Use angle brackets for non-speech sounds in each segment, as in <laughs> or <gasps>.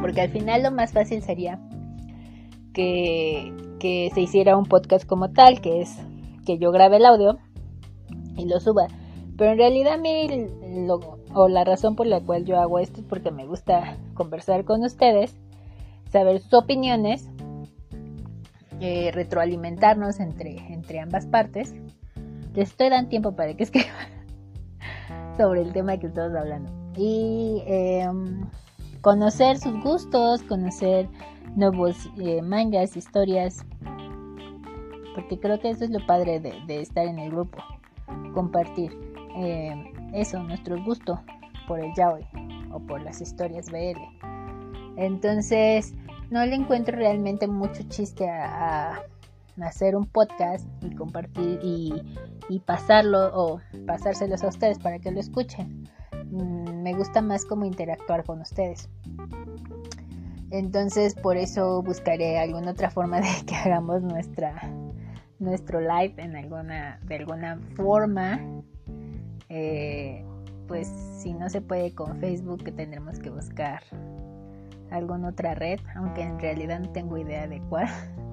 porque al final lo más fácil sería que, que se hiciera un podcast como tal, que es que yo grabe el audio y lo suba. Pero en realidad a mí o la razón por la cual yo hago esto es porque me gusta conversar con ustedes, saber sus opiniones, eh, retroalimentarnos entre, entre ambas partes. Les estoy dando tiempo para que <laughs> escriban sobre el tema que estamos hablando. Y em, conocer sus gustos, conocer nuevos eh, mangas, historias, porque creo que eso es lo padre de, estar en el grupo, compartir eh, eso, nuestro gusto por el yaoi o por las historias BL. Entonces, no le encuentro realmente mucho chiste a, hacer un podcast y compartir y, y, pasarlo o pasárselos a ustedes para que lo escuchen. Mm, me gusta más como interactuar con ustedes. Entonces por eso buscaré alguna otra forma <laughs> de que hagamos nuestra nuestro live en alguna de alguna forma. Eh, pues si no se puede con Facebook tendremos que buscar alguna otra red, aunque en realidad no tengo idea de cuál. <laughs>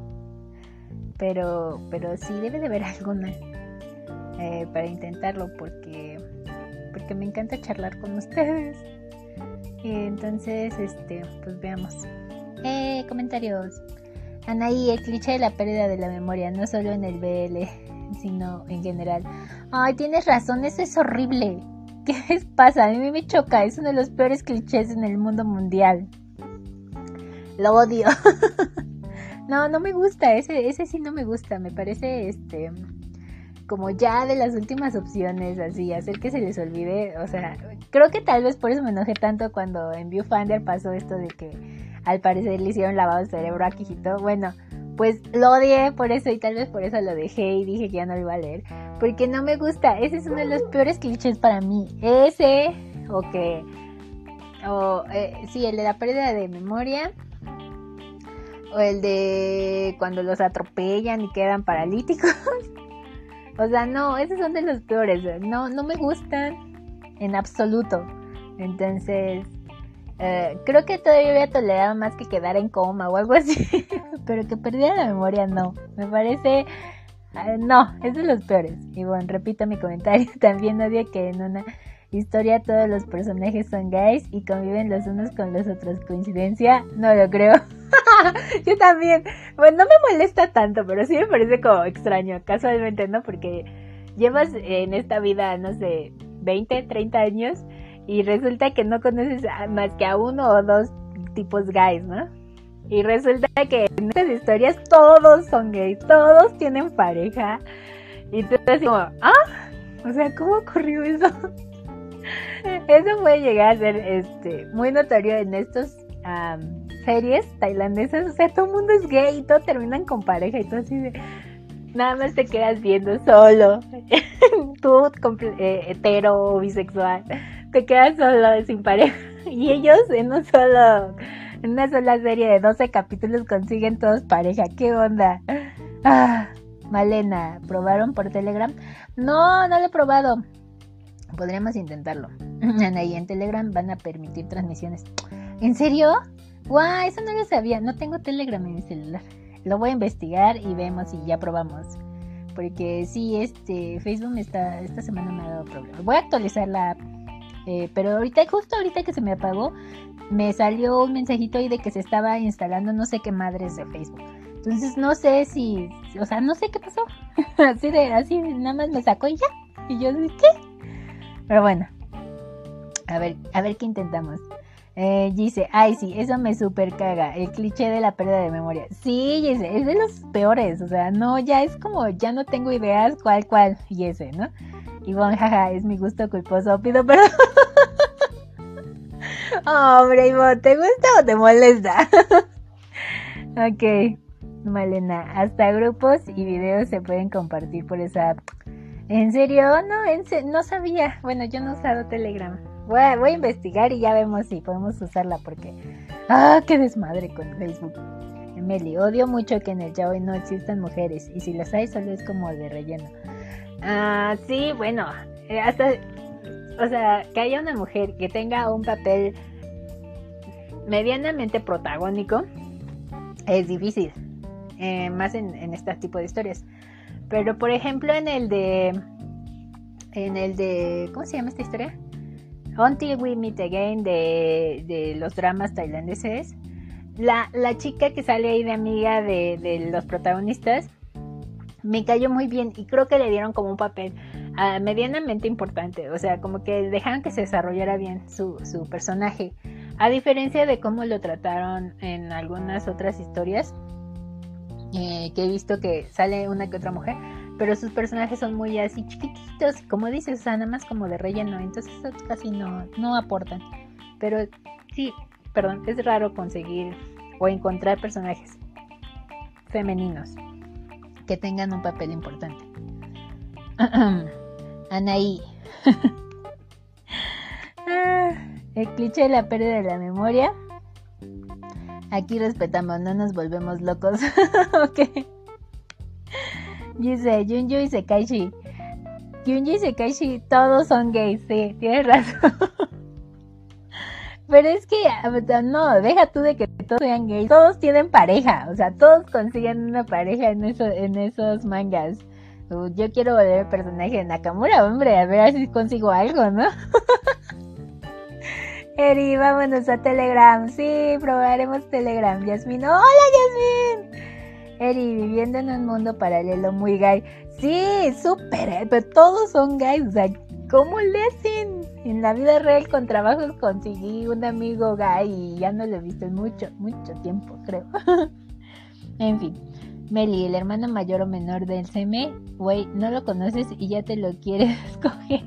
Pero, pero sí debe de haber alguna eh, para intentarlo porque, porque me encanta charlar con ustedes. Entonces, este, pues veamos. Eh, comentarios. Anaí, el cliché de la pérdida de la memoria, no solo en el BL, <laughs> sino en general. Ay, tienes razón, eso es horrible. <laughs> ¿Qué les pasa? A mí me choca, es uno de los peores clichés en el mundo mundial. Lo odio. <laughs> no, no me gusta, ese, ese sí no me gusta, me parece este como ya de las últimas opciones, así, hacer que se les olvide, o sea, creo que tal vez por eso me enojé tanto cuando en Viewfinder pasó esto de que al parecer le hicieron lavado de cerebro a Kijito. Bueno, pues lo odié por eso y tal vez por eso lo dejé y dije que ya no lo iba a leer, porque no me gusta, ese es uno de los peores clichés para mí, ese, o que, o, eh, sí, el de la pérdida de memoria, o el de cuando los atropellan y quedan paralíticos. <laughs> O sea, no, esos son de los peores. No, no me gustan en absoluto. Entonces, eh, creo que todavía había tolerado más que quedar en coma o algo así. <laughs> Pero que perdiera la memoria, no. Me parece. Eh, no, es de los peores. Y bueno, repito mi comentario. <laughs> También odio que en una historia todos los personajes son gays y conviven los unos con los otros. ¿Coincidencia? No lo creo. <laughs> yo también. Bueno, no me molesta tanto, pero sí me parece como extraño, casualmente, ¿no? Porque llevas en esta vida, no sé, 20, 30 años y resulta que no conoces más que a uno o dos tipos gays, ¿no? Y resulta que en estas historias todos son gays, todos tienen pareja. Y tú estás como, ah, o sea, ¿cómo ocurrió eso? Eso puede llegar a ser este, muy notorio en estos series tailandesas, o sea, todo el mundo es gay y todo terminan con pareja y todo así de... Nada más te quedas viendo solo. <laughs> Tú, eh, hetero o bisexual, te quedas solo, sin pareja. <laughs> Y ellos en un solo, en una sola serie de 12 capítulos consiguen todos pareja. ¿Qué onda? Ah, Malena, ¿probaron por Telegram? No, no lo he probado. Podríamos intentarlo. <laughs> Ahí en Telegram van a permitir transmisiones. ¿En serio? ¡Guau! Eso no lo sabía. No tengo Telegram en mi celular. Lo voy a investigar y vemos si ya probamos. Porque sí, este Facebook está, esta semana me ha dado problemas. Voy a actualizar la app. Eh, pero ahorita, justo ahorita que se me apagó, me salió un mensajito ahí de que se estaba instalando no sé qué madres de Facebook. Entonces no sé si, o sea, no sé qué pasó. <laughs> así de, así nada más me sacó y ya. Y yo dije, ¿qué? Pero bueno. A ver, a ver qué intentamos. Eh, dice, ay sí, eso me super caga, el cliché de la pérdida de memoria. Sí, dice, es de los peores, o sea, no, ya es como, ya no tengo ideas cuál, cuál, y ese, ¿no? Y bueno, jaja, es mi gusto culposo, pido perdón. <laughs> Hombre, Ivonne, ¿te gusta o te molesta? <laughs> ok, Malena, hasta grupos y videos se pueden compartir por esa app. ¿En serio? No, en no sabía. Bueno, yo no he usado Telegram. Voy a, investigar y ya vemos si podemos usarla porque... ¡Ah, qué desmadre con Facebook! Emily, odio mucho que en el yaoi no existan mujeres y si las hay solo es como de relleno. Ah, sí, bueno, eh, hasta... O sea, que haya una mujer que tenga un papel medianamente protagónico es difícil, eh, más en, este tipo de historias. Pero por ejemplo en el de, en el de, ¿cómo se llama esta historia? Until We Meet Again de, de los dramas tailandeses. La, la, chica que sale ahí de amiga de, de, los protagonistas me cayó muy bien y creo que le dieron como un papel uh, medianamente importante. O sea, como que dejaron que se desarrollara bien su, su personaje. A diferencia de cómo lo trataron en algunas otras historias, eh, que he visto que sale una que otra mujer, pero sus personajes son muy así chiquititos, como dices, o nada más como de relleno, entonces casi no, no aportan. Pero sí, perdón, es raro conseguir o encontrar personajes femeninos que tengan un papel importante. <clears throat> Anaí. <laughs> Ah, el cliché de la pérdida de la memoria. Aquí respetamos, no nos volvemos locos. <laughs> ok. Dice Junju y Sekaishi. Junji y Sekaishi todos son gays, sí, tienes razón. <laughs> Pero es que, no, deja tú de que todos sean gays. Todos tienen pareja, o sea, todos consiguen una pareja en, eso, en esos mangas. Yo quiero volver el personaje de Nakamura, hombre, a ver si consigo algo, ¿no? <laughs> Eri, vámonos a Telegram. Sí, probaremos Telegram. Yasmin, hola Yasmin. Eri, viviendo en un mundo paralelo muy gay. Sí, súper, eh, pero todos son gays. O sea, ¿cómo le hacen? En la vida real con trabajos conseguí un amigo gay y ya no lo he visto en mucho, mucho tiempo, creo. <laughs> en fin. Meli, el hermano mayor o menor del CM, güey, no lo conoces y ya te lo quieres <laughs> escoger.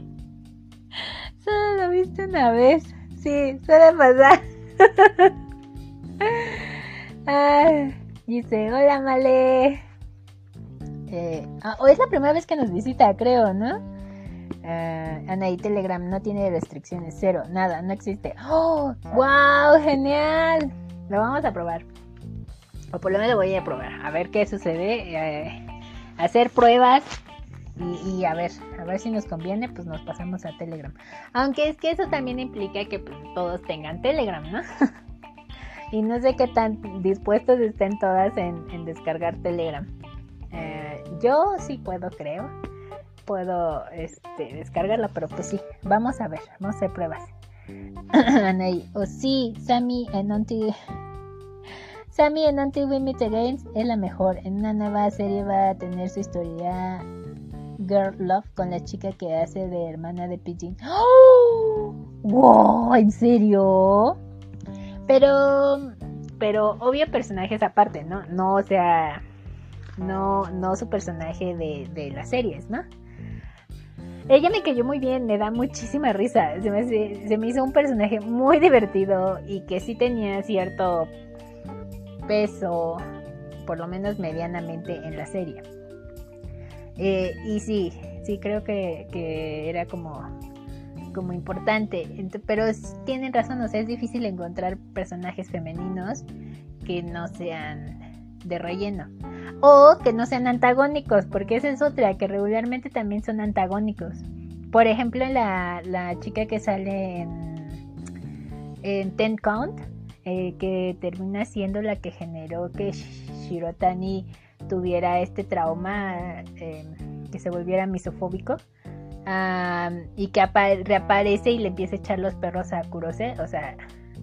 Solo lo viste una vez. Sí, suele pasar. dice, hola Male. Eh, ah, es la primera vez que nos visita, creo, ¿no? Uh, Anaí Telegram no tiene restricciones, cero, nada, no existe. ¡Oh! ¡Wow! ¡Genial! Lo vamos a probar. O por lo menos voy a probar. A ver qué sucede. Eh, hacer pruebas y, a ver, a ver si nos conviene, pues nos pasamos a Telegram. Aunque es que eso también implica que pues, todos tengan Telegram, ¿no? <laughs> y no sé qué tan dispuestos estén todas en, descargar Telegram. Eh, yo sí puedo, creo. Puedo este, descargarla, pero pues sí, vamos a ver, vamos a hacer pruebas. <clears throat> Anaí, o sí, Sammy en Until... Sammy en Until We Meet Again es la mejor. En una nueva serie va a tener su historia Girl Love con la chica que hace de hermana de Pigeon. ¡Oh! ¡Wow! ¿En serio? Pero, pero obvio personajes aparte, ¿no? No, o sea, no, no su personaje de, de las series, ¿no? Ella me cayó muy bien, me da muchísima risa. Se me, se me hizo un personaje muy divertido y que sí tenía cierto peso, por lo menos medianamente, en la serie. Eh, y sí, sí creo que, era como, como importante. Pero tienen razón, o sea, es difícil encontrar personajes femeninos que no sean de relleno. O que no sean antagónicos, porque esa es otra, que regularmente también son antagónicos. Por ejemplo, la, la chica que sale en, en Ten Count, eh, que termina siendo la que generó que Shirotani tuviera este trauma, em, que se volviera misofóbico. y que reaparece y le empieza a echar los perros a Kurose. O sea,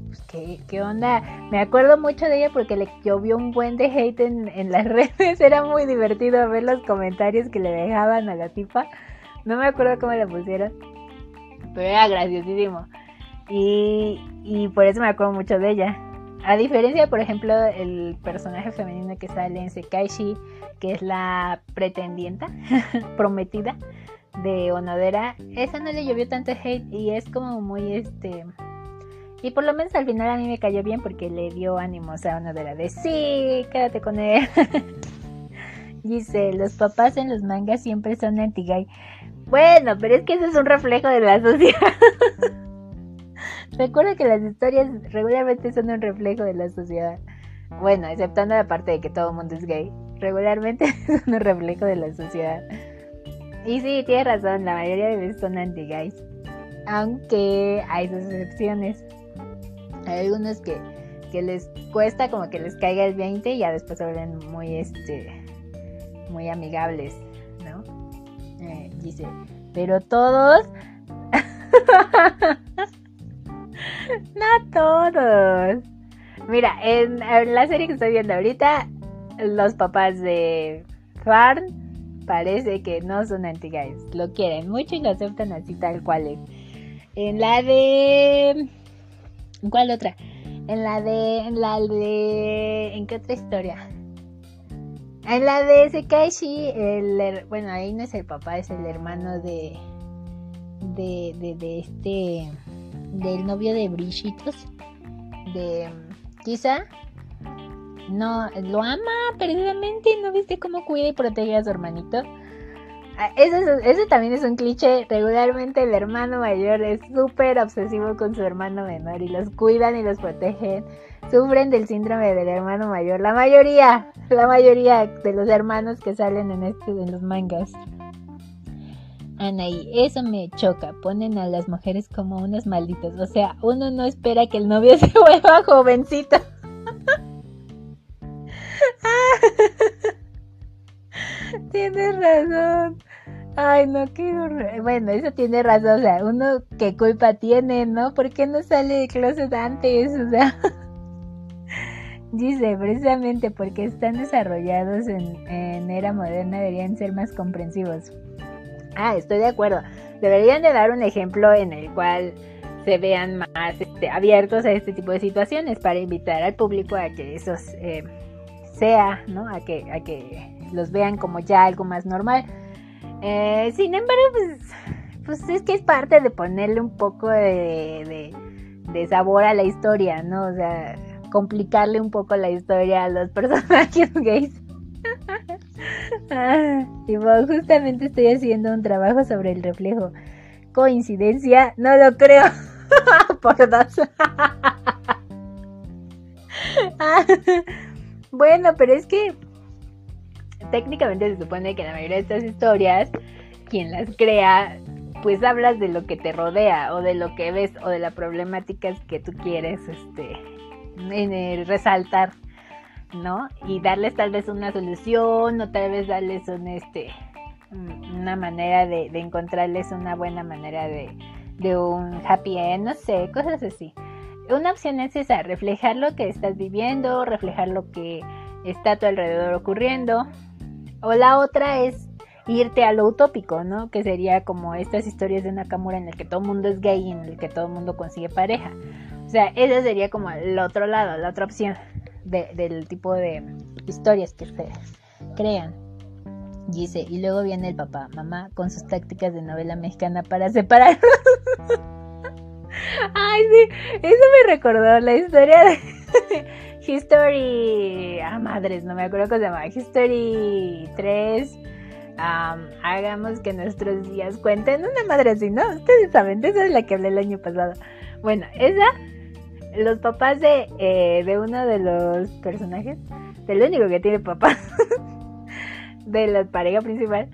pues, ¿qué, onda? Me acuerdo mucho de ella porque le llovió un buen de hate en, las <laughs> redes. Era muy divertido ver los comentarios que le dejaban a la tipa. No me acuerdo cómo le pusieron. Pero era graciosísimo. Y, y por eso me acuerdo mucho de ella. A diferencia, por ejemplo, el personaje femenino que sale en Sekaishi, que es la pretendienta, <laughs> prometida de Onodera, esa no le llovió tanto hate y es como muy este. Y por lo menos al final a mí me cayó bien porque le dio ánimos a Onodera de sí, quédate con él. <laughs> Dice, los papás en los mangas siempre son anti-gay. Bueno, pero es que eso es un reflejo de la sociedad. <laughs> Recuerda que las historias regularmente son un reflejo de la sociedad. Bueno, exceptando la parte de que todo el mundo es gay. Regularmente <laughs> son un reflejo de la sociedad. Y sí, tienes razón, la mayoría de veces son anti-gays. Aunque hay sus excepciones. Hay algunos que que les cuesta como que les caiga el 20 y ya después se vuelven muy, este, muy amigables, ¿no? Eh, dice, pero todos... <laughs> no todos. Mira, en, la serie que estoy viendo ahorita, los papás de Farn parece que no son anti-guys. Lo quieren mucho y lo aceptan así tal cual es. En la de... ¿Cuál otra? En la de... En la de... ¿En qué otra historia? En la de Sekaishi, el, bueno, ahí no es el papá, es el hermano de, de, de este, del novio de Brillitos, de quizá, no, lo ama precisamente, ¿no viste cómo cuida y protege a su hermanito? Ah, eso, también es un cliché. Regularmente el hermano mayor es súper obsesivo con su hermano menor y los cuidan y los protegen. Sufren del síndrome del hermano mayor. La mayoría, la mayoría de los hermanos que salen en este de los mangas. Anaí, eso me choca. Ponen a las mujeres como unas malditas. O sea, uno no espera que el novio <laughs> se vuelva jovencito. <laughs> Tienes razón. Ay, no, qué Bueno, eso tiene razón. O sea, uno qué culpa tiene, ¿no? ¿Por qué no sale de closet antes? O sea. <laughs> Dice, precisamente porque están desarrollados en, era moderna deberían ser más comprensivos. Ah, estoy de acuerdo. Deberían de dar un ejemplo en el cual se vean más este, abiertos a este tipo de situaciones para invitar al público a que eso eh, sea, ¿no? A que, a que los vean como ya algo más normal. Eh, sin embargo, pues, pues es que es parte de ponerle un poco de, sabor a la historia, ¿no? O sea, complicarle un poco la historia a los <laughs> personajes gays. <laughs> ah, justamente estoy haciendo un trabajo sobre el reflejo. ¿Coincidencia? No lo creo. <laughs> Por dos. <laughs> bueno, pero es que técnicamente se supone que la mayoría de estas historias, quien las crea, pues hablas de lo que te rodea o de lo que ves o de la problemática que tú quieres este, resaltar, ¿no? Y darles tal vez una solución o tal vez darles un, este, una manera de, encontrarles una buena manera de, un happy end, no sé, cosas así. Una opción es esa, reflejar lo que estás viviendo, reflejar lo que está a tu alrededor ocurriendo, o la otra es irte a lo utópico, ¿no? Que sería como estas historias de Nakamura en el que todo el mundo es gay y en el que todo el mundo consigue pareja. O sea, esa sería como el otro lado, la otra opción del tipo de historias que se crean. Dice, y luego viene el papá, mamá, con sus tácticas de novela mexicana para separarlos. <laughs> Ay, sí, eso me recordó la historia de <laughs> History. Ah, madres, no me acuerdo cómo se llama. History 3. hagamos que nuestros días cuenten. Una madre así, ¿no? Ustedes saben, esa es la que hablé el año pasado. Bueno, esa. Los papás de, eh, de uno de los personajes, del único que tiene papás, <laughs> de la pareja principal,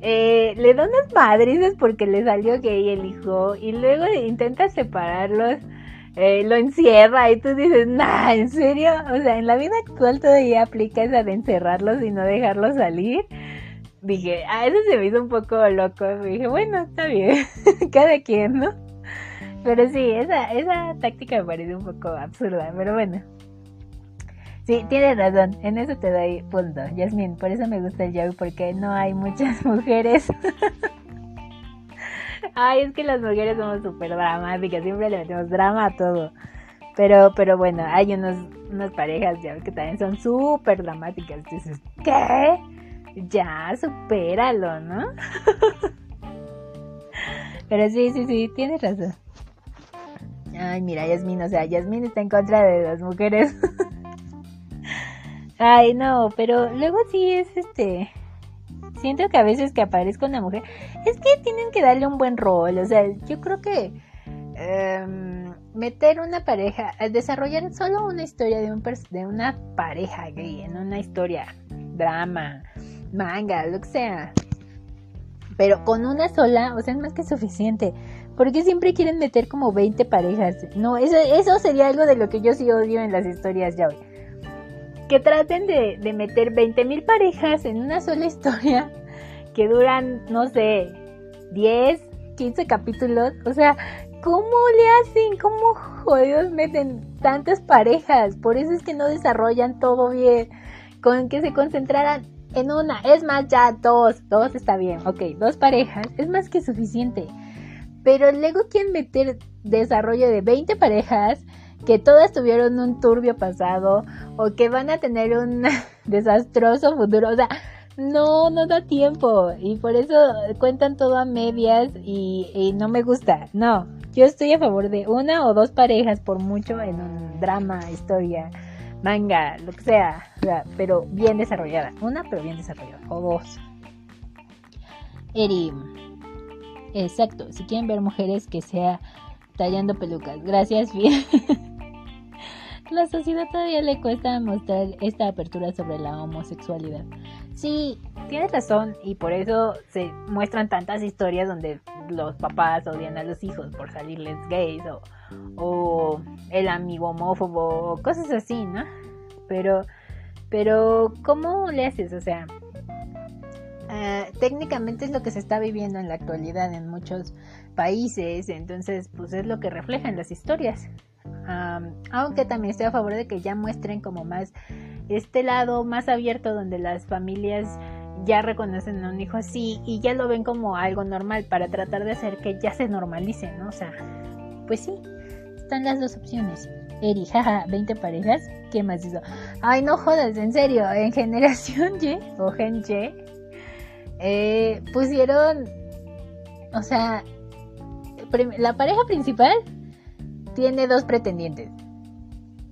eh, le da unas madrizas porque le salió gay el hijo y luego intenta separarlos eh, lo encierra y tú dices, nah, ¿en serio? O sea, en la vida actual todavía aplica esa de encerrarlos y no dejarlos salir. Dije, ah, eso se me hizo un poco loco. dije, bueno, está bien, <laughs> cada quien, ¿no? Pero sí, esa, esa táctica me parece un poco absurda, pero bueno. Sí, tienes razón, en eso te doy punto, Yasmin. Por eso me gusta el yaoi, porque no hay muchas <laughs> mujeres. Ay, es que las mujeres somos súper dramáticas, siempre le metemos drama a todo. Pero, pero bueno, hay unos, unas parejas ya que también son súper dramáticas. Entonces, ¿qué? Ya, supéralo, ¿no? <laughs> pero sí, sí, sí, tienes razón. Ay, mira, Yasmin, o sea, Yasmin está en contra de las mujeres. <laughs> Ay, no, pero luego sí es este siento que a veces que aparezca una mujer, es que tienen que darle un buen rol, o sea, yo creo que em, meter una pareja, desarrollar solo una historia de, un de una pareja gay, en una historia, drama, manga, lo que sea, pero con una sola, o sea, es más que suficiente. ¿Por qué siempre quieren meter como 20 parejas? No, eso, sería algo de lo que yo sí odio en las historias ya hoy. Que traten de, de meter 20 mil parejas en una sola historia <laughs> que duran, no sé, 10, 15 capítulos. O sea, ¿cómo le hacen? ¿Cómo jodidos meten tantas parejas? Por eso es que no desarrollan todo bien. Con que se concentraran en una. Es más, ya dos. Dos está bien. Ok, dos parejas. Es más que suficiente. Pero luego quieren meter desarrollo de 20 parejas que todas tuvieron un turbio pasado o que van a tener un <laughs> desastroso futuro. O sea, no, no da tiempo. Y por eso cuentan todo a medias y, no me gusta. No, yo estoy a favor de una o dos parejas por mucho en un drama, historia, manga, lo que sea. pero bien desarrollada. Una, pero bien desarrollada. O dos. Eri. Exacto. Si quieren ver mujeres que sea tallando pelucas. Gracias, bien. <laughs> La sociedad todavía le cuesta mostrar esta apertura sobre la homosexualidad. Sí, tienes razón y por eso se muestran tantas historias donde los papás odian a los hijos por salirles gays o, el amigo homófobo o cosas así, ¿no? Pero, pero, ¿cómo le haces? O sea, técnicamente es lo que se está viviendo en la actualidad en muchos países, entonces pues es lo que reflejan las historias. aunque también estoy a favor de que ya muestren como más este lado más abierto donde las familias ya reconocen a un hijo así y ya lo ven como algo normal para tratar de hacer que ya se normalice, ¿no? O sea, pues sí, están las dos opciones. Eri, jaja, 20 parejas, ¿qué más hizo? Ay, no jodas, en serio, en Generación <laughs> Y o Gen Y, eh, pusieron, o sea, la pareja principal tiene dos pretendientes.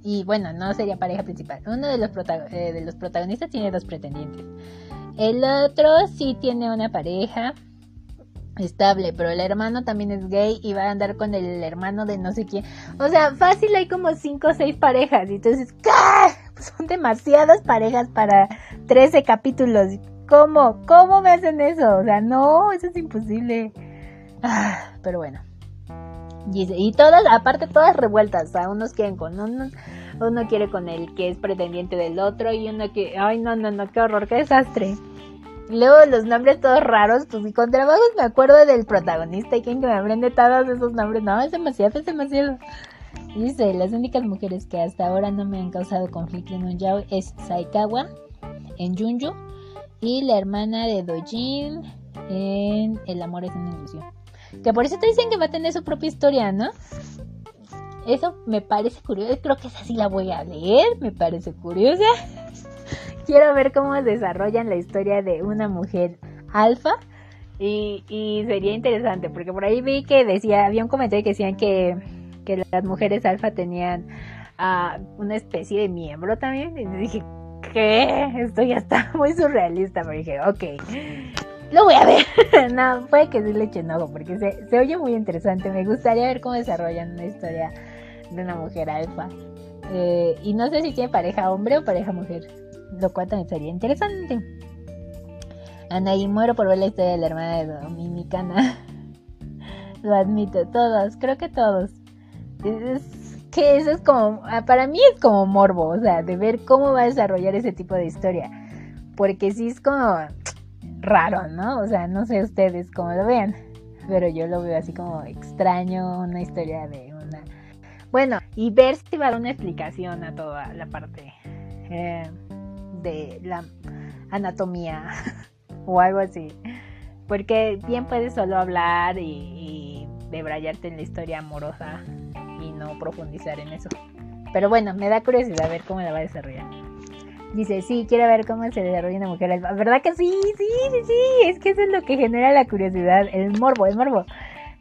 Y bueno, no sería pareja principal. Uno de los, eh, de los protagonistas tiene dos pretendientes. El otro sí tiene una pareja estable, pero el hermano también es gay y va a andar con el hermano de no sé quién. O sea, fácil hay como 5 o 6 parejas. Y entonces, ¿qué? <laughs> Son demasiadas parejas para 13 capítulos. ¿Cómo? ¿Cómo me hacen eso? O sea, no, eso es imposible. Ah, pero bueno. Y, todas, aparte todas revueltas, o sea, unos quieren con unos, uno quiere con el que es pretendiente del otro y uno que, ay no, no, no, qué horror, qué desastre. Luego los nombres todos raros, pues y con trabajos me acuerdo del protagonista y quien que me aprende todos esos nombres, no, es demasiado, es demasiado. Dice, las únicas mujeres que hasta ahora no me han causado conflicto en un yaoi es Saikawa en Junju y la hermana de Dojin en El amor es una ilusión. Que por eso te dicen que va a tener su propia historia, ¿no? Eso me parece curioso. Creo que esa sí la voy a leer. Me parece curiosa. <laughs> Quiero ver cómo desarrollan la historia de una mujer alfa. Y, sería interesante, porque por ahí vi que decía, había un comentario que decían que, las mujeres alfa tenían uh, una especie de miembro también. Y dije, ¿qué? Esto ya está <laughs> muy surrealista. Pero dije, ok, lo voy a ver. <laughs> no, puede que sí le eche enojo porque se, se, oye muy interesante. Me gustaría ver cómo desarrollan una historia de una mujer alfa. Eh, y no sé si tiene pareja hombre o pareja mujer, lo cual también sería interesante. Anaí, muero por ver la historia de la hermana de Dominicana. <laughs> lo admito, todos, creo que todos. Es, que eso es como, para mí es como morbo, o sea, de ver cómo va a desarrollar ese tipo de historia. Porque sí es como raro, ¿no? O sea, no sé ustedes cómo lo vean, pero yo lo veo así como extraño, una historia de una... Bueno, y ver si va a dar una explicación a toda la parte eh, de la anatomía <laughs> o algo así. Porque bien puedes solo hablar y, y debrayarte en la historia amorosa y no profundizar en eso. Pero bueno, me da curiosidad ver cómo la va a desarrollar. Dice, sí, quiero ver cómo se desarrolla una mujer alfa. ¿Verdad que sí? Sí, sí, sí. Es que eso es lo que genera la curiosidad, el morbo, el morbo.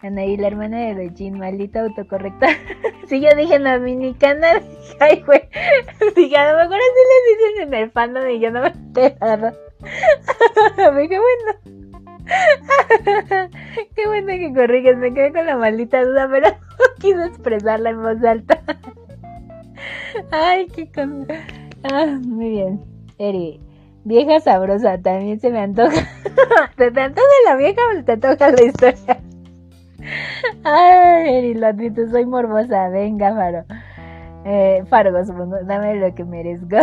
Anaí, la hermana de Dojin, maldita autocorrecta. <laughs> sí, yo dije dominicana. <laughs> Ay, güey. <laughs> Dije, a lo mejor así les dicen en el fandom y yo no me enterado. me dije, bueno. <laughs> Qué bueno que corriges, me quedé con la maldita duda, pero <laughs> no quise expresarla en voz alta. <laughs> Ay, qué cosa. Ah, muy bien. Eri, vieja sabrosa, también se me antoja. ¿Te, te antoja la vieja o te antoja la historia? Ay, lo admito, soy morbosa. Venga, Faro. Eh, Fargo, supongo, dame lo que merezco.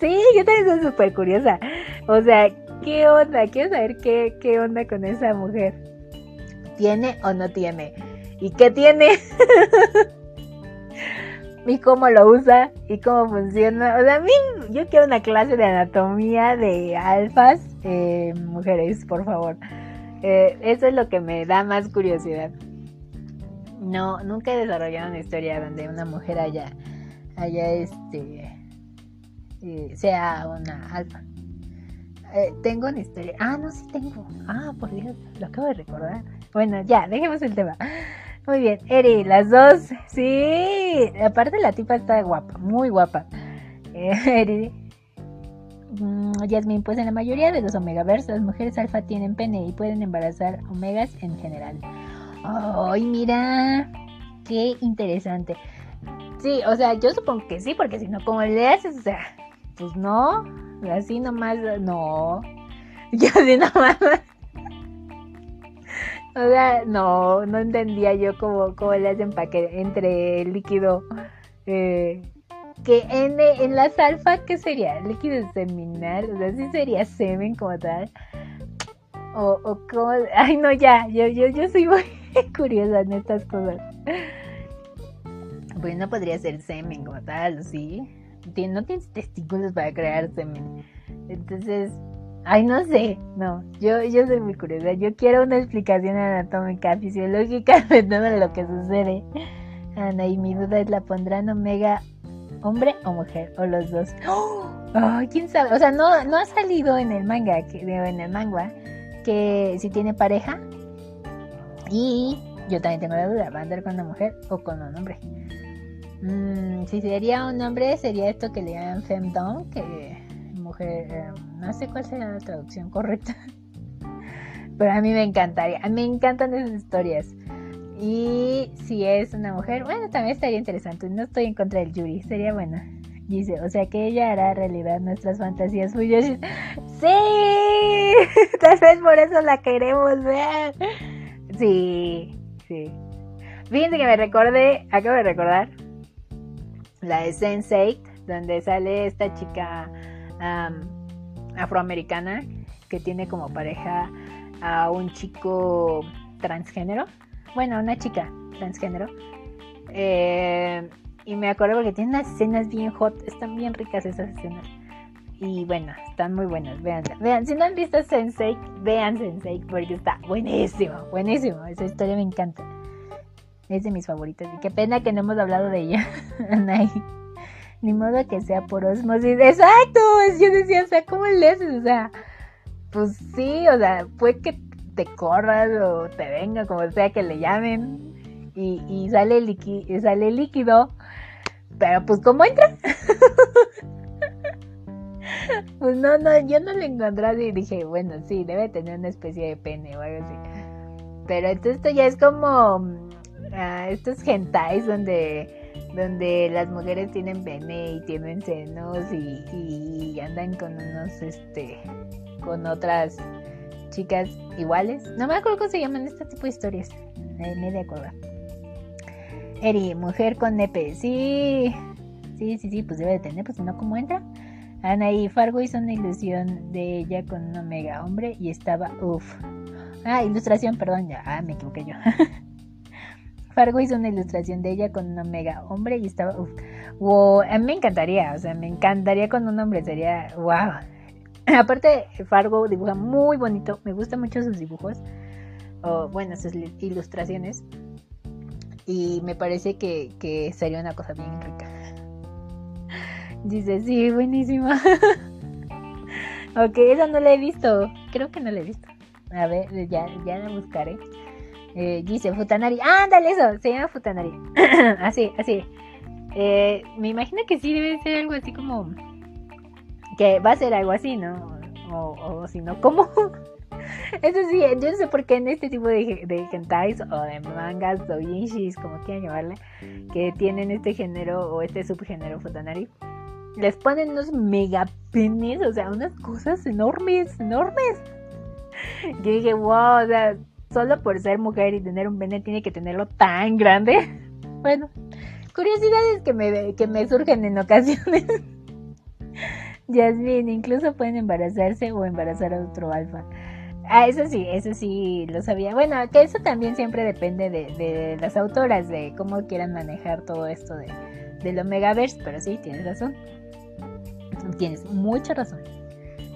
sí, yo también soy súper curiosa. O sea, ¿qué onda? Quiero saber qué, qué onda con esa mujer. ¿Tiene o no tiene? ¿Y qué tiene? <laughs> y cómo lo usa y cómo funciona. O sea, a mí yo quiero una clase de anatomía de alfas, eh, mujeres, por favor. Eh, eso es lo que me da más curiosidad. No, nunca he desarrollado una historia donde una mujer haya, haya este, eh, sea una alfa. Tengo una historia. Ah, no, sí tengo. Ah, por Dios, lo acabo de recordar. Bueno, ya, dejemos el tema. Muy bien, Eri, las dos. Sí, aparte la tipa está guapa, muy guapa. Eh, <laughs> Eri. Mm, Yasmin, pues en la mayoría de los omegaversos las mujeres alfa tienen pene y pueden embarazar omegas en general. ¡Ay, mira! ¡Qué interesante! Sí, o sea, yo supongo que sí, porque si no, ¿cómo le haces? O sea, pues no, así nomás, no. <laughs> Ya así nomás o sea, no, no entendía yo cómo, cómo le hacen para entre líquido. Eh, que en, en las alfa, ¿qué sería? Líquido seminal, o sea, sí sería semen como tal. O, o como, ay no, ya, yo, yo, yo soy muy <laughs> curiosa en estas cosas. Pues no podría ser semen como tal, ¿sí? No tienes testículos para crear semen. Entonces, Ay, no sé, no, yo, yo soy muy curiosa, yo quiero una explicación anatómica, fisiológica <laughs> de todo lo que sucede. Ana, y mi duda es, ¿la pondrán omega hombre o mujer? O los dos. Ay, quién sabe, o sea, no, no ha salido en el manga, que, en el manga, que si tiene pareja. Y yo también tengo la duda, ¿va a andar con una mujer o con un hombre? Mm, si sería un hombre, sería esto que le llaman femdom, que mujer... Eh, no sé cuál sería la traducción correcta. <laughs> Pero a mí me encantaría. Me encantan esas historias. Y si es una mujer, bueno, también estaría interesante. No estoy en contra del Yuri, sería buena. Dice, o sea que ella hará realidad nuestras fantasías suyas. <laughs> ¡Sí! <laughs> Tal vez por eso la queremos ver. Sí, sí. Fíjense que me recordé, acabo de recordar, la de Sense8, donde sale esta chica afroamericana que tiene como pareja a un chico transgénero. Bueno, una chica transgénero. Eh, y me acuerdo porque tiene unas escenas bien hot. Están bien ricas esas escenas. Y bueno, están muy buenas. Vean, vean. Si no han visto Sensei, vean Sensei porque está buenísimo, buenísimo. Esa historia me encanta. Es de mis favoritas. Y qué pena que no hemos hablado de ella. <laughs> Ni modo que sea por osmosis. Exacto. Yo decía, o sea, ¿cómo le haces? O sea, pues sí, o sea, puede que te corras o te venga, como sea que le llamen. Y, y sale, y sale líquido. Pero pues, ¿cómo entra? <laughs> pues no, no, yo no lo encontré y dije, bueno, sí, debe tener una especie de pene o algo así. Pero esto ya es como uh, estos gentais donde donde las mujeres tienen pene y tienen senos y, andan con unos, este, con otras chicas iguales. No me acuerdo cómo se llaman este tipo de historias. me de acuerdo. Eri, mujer con nepe. Sí, sí, sí, sí, pues debe de tener, pues no, ¿cómo entra? Ana y Fargo hizo una ilusión de ella con un omega hombre y estaba, uff. Ah, ilustración, perdón, ya, ah, me equivoqué yo. <laughs> Fargo hizo una ilustración de ella con un omega hombre y estaba, wow, a mí me encantaría, o sea, me encantaría con un hombre, sería, wow. <laughs> Aparte, Fargo dibuja muy bonito, me gustan mucho sus dibujos, o bueno, sus ilustraciones, y me parece que, que sería una cosa bien rica. <laughs> Dice, sí, buenísima. <laughs> ok, esa no la he visto, creo que no la he visto. A ver, ya, ya la buscaré. Eh, dice Futanari. ándale eso! Se llama Futanari. <clears throat> así, así. Eh, me imagino que sí debe ser algo así como. Que va a ser algo así, ¿no? O, si no, ¿cómo? <laughs> Eso sí, yo no sé por qué en este tipo de, de o de mangas o yinshis, como quieran llamarle, que tienen este género o este subgénero Futanari, les ponen unos megapenes, o sea, unas cosas enormes, enormes. <laughs> Yo dije, wow, o sea, solo por ser mujer y tener un pene tiene que tenerlo tan grande. <laughs> Bueno, curiosidades que me, que me surgen en ocasiones. <laughs> Yasmin, incluso pueden embarazarse o embarazar a otro alfa. Ah, eso sí, eso sí lo sabía. Bueno, que eso también siempre depende de, las autoras, de cómo quieran manejar todo esto de, del Omegaverse, pero sí, tienes razón. Tienes mucha razón.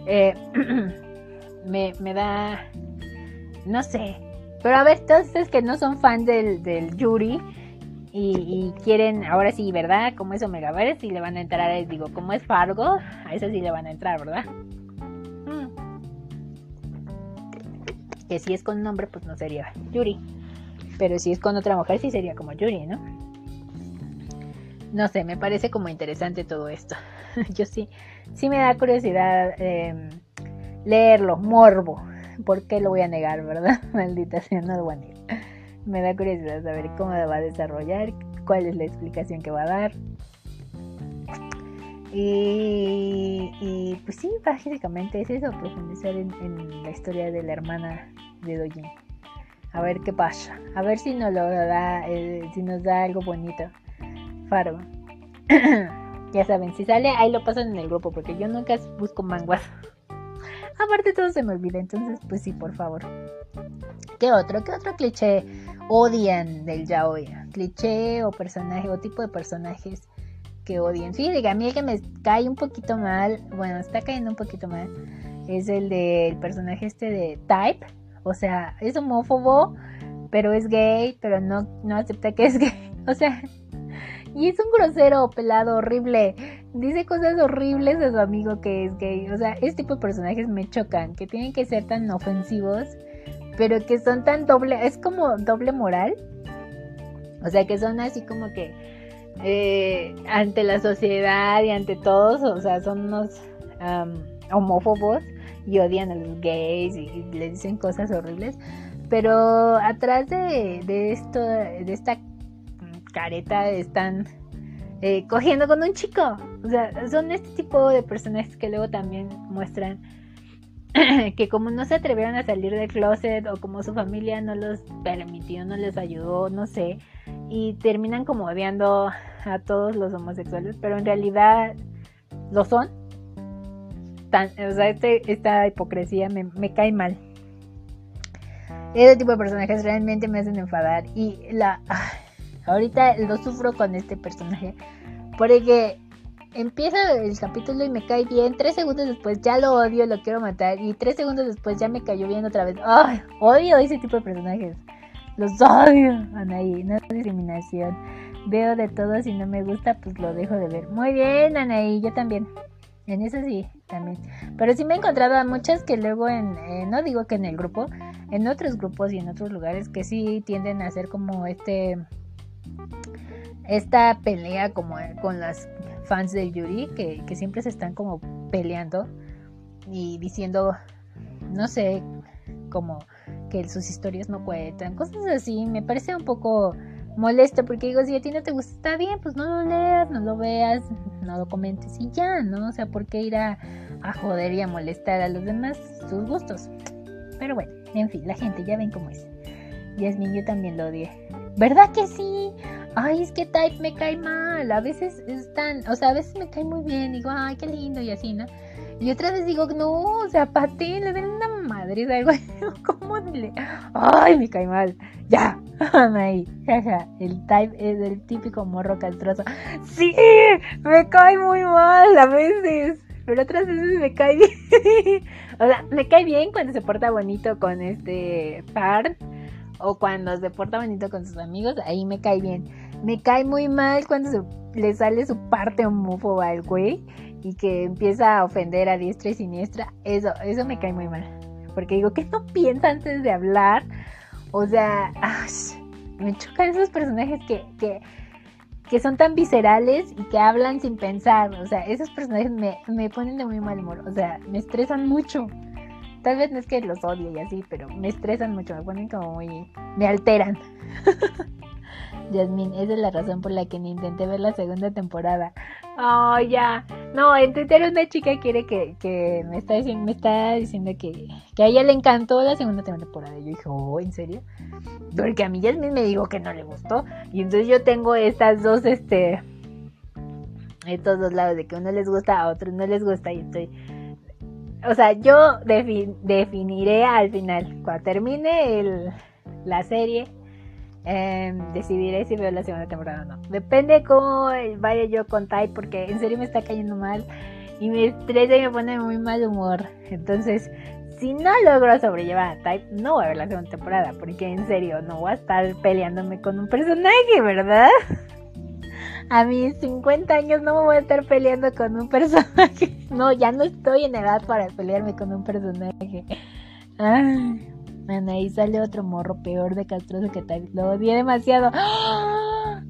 Eh, <clears throat> me, me, da. No sé. Pero a ver, todos que no son fan del, del Yuri y, quieren, ahora sí, ¿verdad? Como es Omegaverse y le van a entrar, digo, como es Fargo, a eso sí le van a entrar, ¿verdad? que si es con nombre, pues no sería Yuri. Pero si es con otra mujer, sí sería como Yuri, ¿no? No sé, me parece como interesante todo esto. <laughs> Yo sí, sí me da curiosidad em, leerlo, morbo. ¿Por qué lo voy a negar, verdad? <laughs> Maldita sea, no negar. Me da curiosidad saber cómo va a desarrollar, cuál es la explicación que va a dar. Y, pues sí, básicamente es eso, profundizar en, la historia de la hermana de Dojin. A ver qué pasa, a ver si nos lo da, eh, si nos da algo bonito. Faro. <clears throat> ya saben, si sale, ahí lo pasan en el grupo, porque yo nunca busco manguas. Aparte todo se me olvida, entonces pues sí, por favor. ¿Qué otro? ¿Qué otro cliché odian del yaoi? Cliché o personaje o tipo de personajes que odien. Sí, diga, a mí el que me cae un poquito mal, bueno, está cayendo un poquito mal, es el del personaje este de Type. O sea, es homófobo, pero es gay, pero no, no acepta que es gay. <laughs> O sea, y es un grosero, pelado, horrible. Dice cosas horribles a su amigo que es gay. O sea, este tipo de personajes me chocan, que tienen que ser tan ofensivos, pero que son tan doble, es como doble moral. O sea, que son así como que eh, ante la sociedad y ante todos, o sea, son unos homófobos y odian a los gays y, le dicen cosas horribles. Pero atrás de, esto, de esta careta, están eh, cogiendo con un chico. O sea, son este tipo de personajes que luego también muestran <clears throat> que como no se atrevieron a salir del closet o como su familia no los permitió, no les ayudó, no sé, y terminan como odiando a todos los homosexuales, pero en realidad lo son. o sea, este, esta hipocresía me, me cae mal. Ese tipo de personajes realmente me hacen enfadar y la ahorita lo sufro con este personaje porque empieza el capítulo y me cae bien. Tres segundos después ya lo odio, lo quiero matar. Y tres segundos después ya me cayó bien otra vez. ¡Ay! Odio ese tipo de personajes. Los odio. Anaí, no es discriminación. Veo de todo, si no me gusta, pues lo dejo de ver. Muy bien, Anaí, yo también. En eso sí, también. Pero sí me he encontrado a muchas que luego en, eh, no digo que en el grupo, en otros grupos y en otros lugares que sí tienden a hacer como este, esta pelea como con las fans del Yuri que, que siempre se están como peleando y diciendo, no sé, como que sus historias no cuentan, cosas así, me parece un poco molesto porque digo, si a ti no te gusta, está bien, pues no lo leas, no lo veas, no lo comentes y ya, ¿no? O sea, ¿por qué ir a, a joder y a molestar a los demás sus gustos? Pero bueno, en fin, la gente ya ven cómo es. Yasmin, yo también lo odié. ¿Verdad que sí? ay, es que Type me cae mal, a veces están, o sea, a veces me cae muy bien, digo, ay, qué lindo y así, ¿no? Y otra vez digo, no, o sea, para ti le den una madre, algo, <laughs> ¿cómo le? Ay, me cae mal, ya, <laughs> ahí, jaja, el Type es el típico morro castroso, sí, me cae muy mal a veces. Pero otras veces me cae <laughs> bien. o sea, me cae bien cuando se porta bonito con este par o cuando se porta bonito con sus amigos, ahí me cae bien. Me cae muy mal cuando le sale su parte homófoba al güey y que empieza a ofender a diestra y siniestra. Eso, eso me cae muy mal. Porque digo, ¿qué no piensa antes de hablar? O sea, me chocan esos personajes que, que, que, son tan viscerales y que hablan sin pensar. O sea, esos personajes me, me ponen de muy mal humor. O sea, me estresan mucho. Tal vez no es que los odie y así, pero me estresan mucho, me ponen como muy... me alteran. <laughs> Yasmin, esa es la razón por la que ni intenté ver la segunda temporada. Oh, ya. No, en Twitter una chica quiere que, que me está diciendo, me está diciendo que, que a ella le encantó la segunda temporada. Y yo dije, oh, ¿en serio? Porque a mí Yasmin me dijo que no le gustó. Y entonces yo tengo estas dos, este, estos dos lados, de que uno les gusta, a otros no les gusta. Y estoy, o sea, yo definiré al final, cuando termine el, la serie, Em, decidiré si veo la segunda temporada o no. Depende cómo vaya yo con Type, porque en serio me está cayendo mal y me estresa y me pone muy mal humor. Entonces, si no logro sobrellevar a Type, no voy a ver la segunda temporada, porque en serio no voy a estar peleándome con un personaje, ¿verdad? A mis 50 años no me voy a estar peleando con un personaje. <laughs> No, ya no estoy en edad para pelearme con un personaje. Ay ahí sale otro morro peor de castroso que Type. Lo odié demasiado.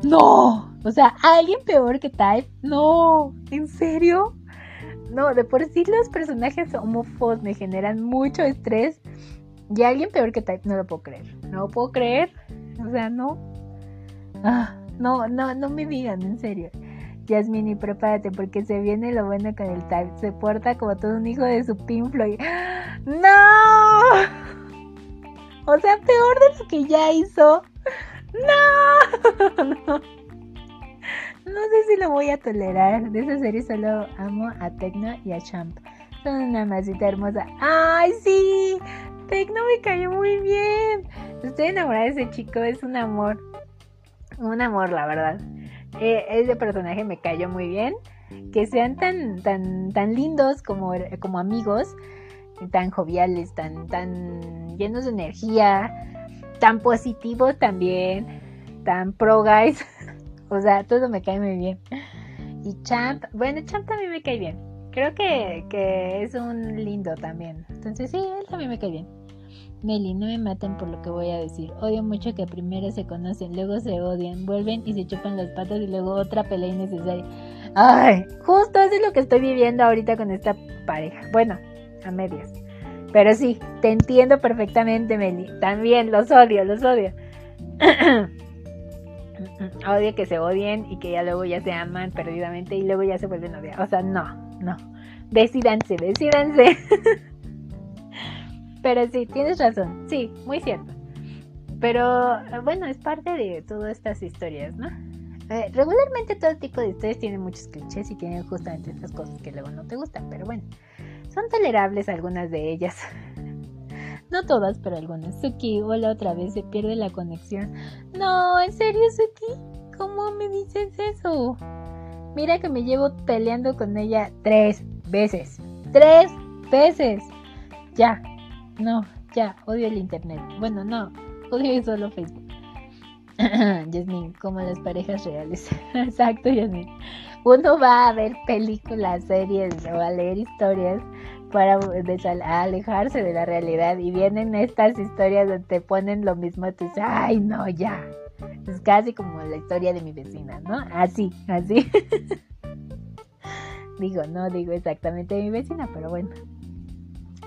¡No! O sea, ¿alguien peor que Type? No. ¿En serio? No, de por sí los personajes homófobos me generan mucho estrés. Y alguien peor que Type no lo puedo creer. No lo puedo creer. O sea, no. Ah, no, no, no me digan, en serio. Jasmine, prepárate porque se viene lo bueno con el Type. Se porta como todo un hijo de su pinflo. ¡No! O sea, peor de lo que ya hizo. No, no. No sé si lo voy a tolerar. De esa serie solo amo a Tecno y a Champ. Son una masita hermosa. ¡Ay, sí! Tecno me cayó muy bien. Estoy enamorada de ese chico. Es un amor. Un amor, la verdad. Eh, ese personaje me cayó muy bien. Que sean tan, tan, tan lindos como, como amigos tan joviales, tan, tan llenos de energía, tan positivos también, tan pro guys. <laughs> o sea, todo me cae muy bien. Y Champ, bueno, Champ también me cae bien. Creo que, que es un lindo también. Entonces sí, él también me cae bien. Meli, no me maten por lo que voy a decir. Odio mucho que primero se conocen, luego se odian, vuelven y se chupan las patas y luego otra pelea innecesaria. Ay, justo eso es lo que estoy viviendo ahorita con esta pareja. Bueno, a medias. Pero sí, te entiendo perfectamente, Meli. También los odio, los odio. <clears throat> odio que se odien y que ya luego ya se aman perdidamente y luego ya se vuelven a odiar. O sea, no, no. Decídanse, decídanse. <laughs> Pero sí, tienes razón. Sí, muy cierto. Pero bueno, es parte de todas estas historias, ¿no? Eh, regularmente todo tipo de historias tienen muchos clichés y tienen justamente estas cosas que luego no te gustan, pero bueno. Son tolerables algunas de ellas. <laughs> No todas, pero algunas. Suki, hola otra vez, se pierde la conexión. No, ¿en serio, Suki? ¿Cómo me dices eso? Mira que me llevo peleando con ella tres veces. ¡Tres veces! Ya. No, ya. Odio el internet. Bueno, no. Odio <laughs> solo Facebook. <laughs> Yasmin, como las parejas reales. <laughs> Exacto, Yasmin. Uno va a ver películas, series o a leer historias para alejarse de la realidad y vienen estas historias donde te ponen lo mismo, tú dices, ay no, ya. Es casi como la historia de mi vecina, ¿no? Así, así. digo, no digo exactamente de mi vecina, pero bueno.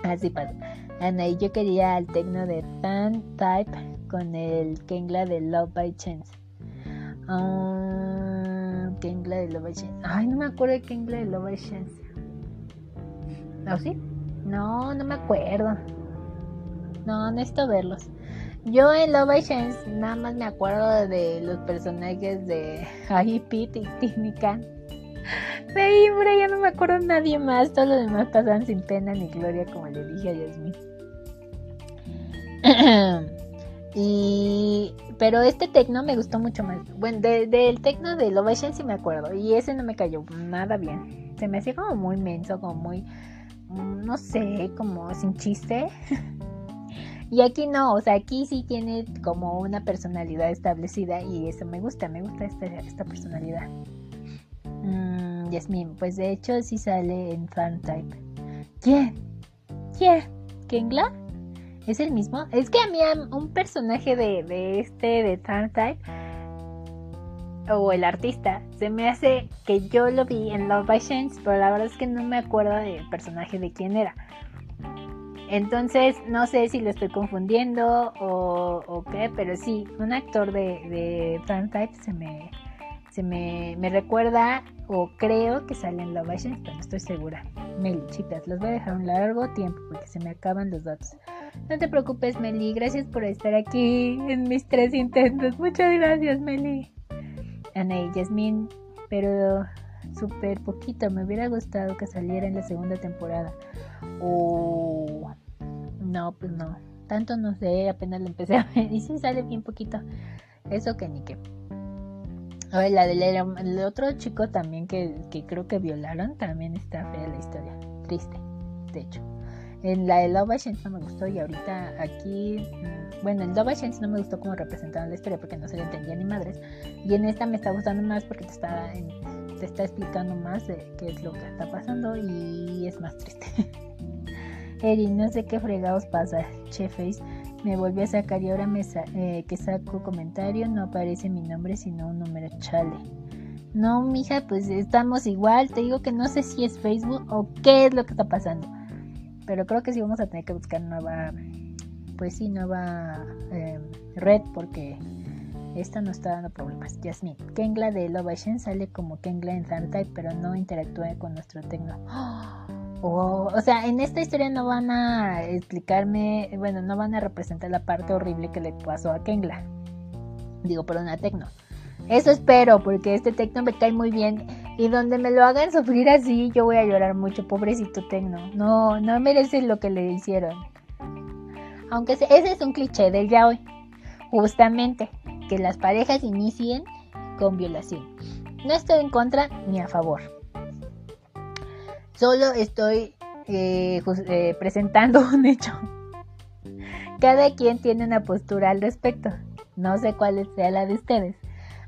Así pasa. Ana, y yo quería el tecno de Fan Type con el Kengla de Love by Chance. Uh, Kengla de Love by Chance. Ay, no me acuerdo de Kengla de Love by Chance. ¿No sí? No, no me acuerdo. No, necesito verlos. Yo en Love by Chance nada más me acuerdo de los personajes de <laughs> Ay Pete y Khan. De por ya no me acuerdo nadie más. Todos los demás pasan sin pena ni gloria, como le dije a Yasmin. <clears throat> y pero este tecno me gustó mucho más. Bueno, del tecno de Love Chance sí me acuerdo. Y ese no me cayó nada bien. Se me hacía como muy menso, como muy no sé, como sin chiste. <laughs> y aquí no, o sea, aquí sí tiene como una personalidad establecida y eso me gusta, me gusta esta, esta personalidad. Mm, Yasmin, pues de hecho sí sale en fan type. ¿Quién? ¿Quién? ¿Kengla? ¿Es el mismo? Es que a mí un personaje de, de este, de fan type o el artista. Se me hace que yo lo vi en Love by Chance, pero la verdad es que no me acuerdo del personaje de quién era. Entonces, no sé si lo estoy confundiendo o, qué, pero sí, un actor de, de Type se me, se me, me recuerda o creo que sale en Love Island, pero no estoy segura. Meli, chicas, los voy a dejar un largo tiempo porque se me acaban los datos. No te preocupes, Meli, gracias por estar aquí en mis tres intentos. Muchas gracias, Meli. Ana y Jasmine, pero súper poquito. Me hubiera gustado que saliera en la segunda temporada. O. No, pues no. Tanto no sé, apenas lo empecé a ver. Y sí sale bien poquito. Eso que ni qué. A ver, la del otro chico también que, que creo que violaron, también está fea la historia. Triste, de hecho. En la de Love Agents no me gustó y ahorita aquí, mm, bueno, en Love Agents no me gustó como representaban la historia porque no se le entendía ni madres. Y en esta me está gustando más porque te está, te está explicando más de qué es lo que está pasando y es más triste. <laughs> Eri, no sé qué fregados pasa, Cheface me volví a sacar y ahora me eh, que saco comentario no aparece mi nombre sino un número chale. No, mija, pues estamos igual. Te digo que no sé si es Facebook o qué es lo que está pasando. Pero creo que sí vamos a tener que buscar nueva, pues sí, nueva em, red porque esta no está dando problemas. Jasmine, Kengla de Love Ashen sale como Kengla en Zantai, pero no interactúa con nuestro tecno. O, o sea, en esta historia no van a explicarme, bueno, no van a representar la parte horrible que le pasó a Kengla. Digo, perdón, a Tecno. Eso espero, porque este Tecno me cae muy bien. Y donde me lo hagan sufrir así, yo voy a llorar mucho. Pobrecito Tecno. No, no merece lo que le hicieron. Aunque ese es un cliché del yaoi. Justamente, que las parejas inicien con violación. No estoy en contra ni a favor. Solo estoy eh, eh, presentando <laughs> un hecho. Cada quien tiene una postura al respecto. No sé cuál sea la de ustedes.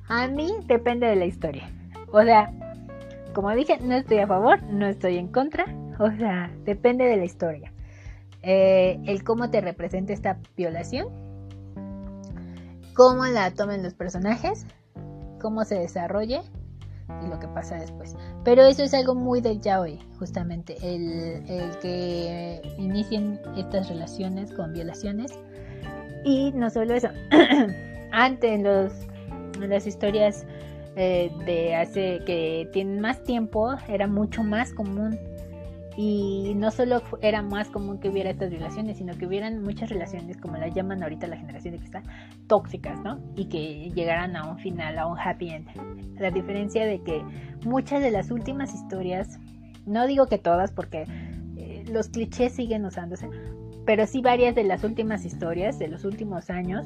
A mí depende de la historia. O sea, como dije, no estoy a favor, no estoy en contra. O sea, depende de la historia. Eh, el cómo te representa esta violación. Cómo la tomen los personajes. Cómo se desarrolle y lo que pasa después. Pero eso es algo muy del yaoi, justamente, el, que inicien estas relaciones con violaciones. Y no solo eso, <clears throat> antes en, los, en las historias eh, de hace que tienen más tiempo, era mucho más común y no solo era más común que hubiera estas relaciones, sino que hubieran muchas relaciones, como la llaman ahorita la generación de cristal, tóxicas, ¿no? Y que llegaran a un final, a un happy end. La diferencia de que muchas de las últimas historias, no digo que todas, porque eh, los clichés siguen usándose, pero sí varias de las últimas historias de los últimos años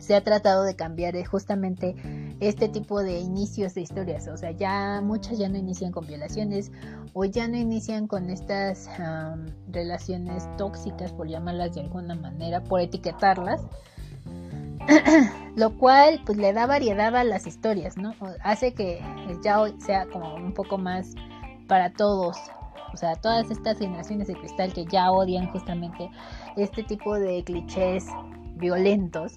se ha tratado de cambiar eh, justamente este tipo de inicios de historias. O sea, ya muchas ya no inician con violaciones o ya no inician con estas relaciones tóxicas, por llamarlas de alguna manera, por etiquetarlas. <clears throat> Lo cual pues le da variedad a las historias, ¿no? Hace que el hoy sea como un poco más para todos. O sea, todas estas generaciones de cristal que ya odian justamente este tipo de clichés violentos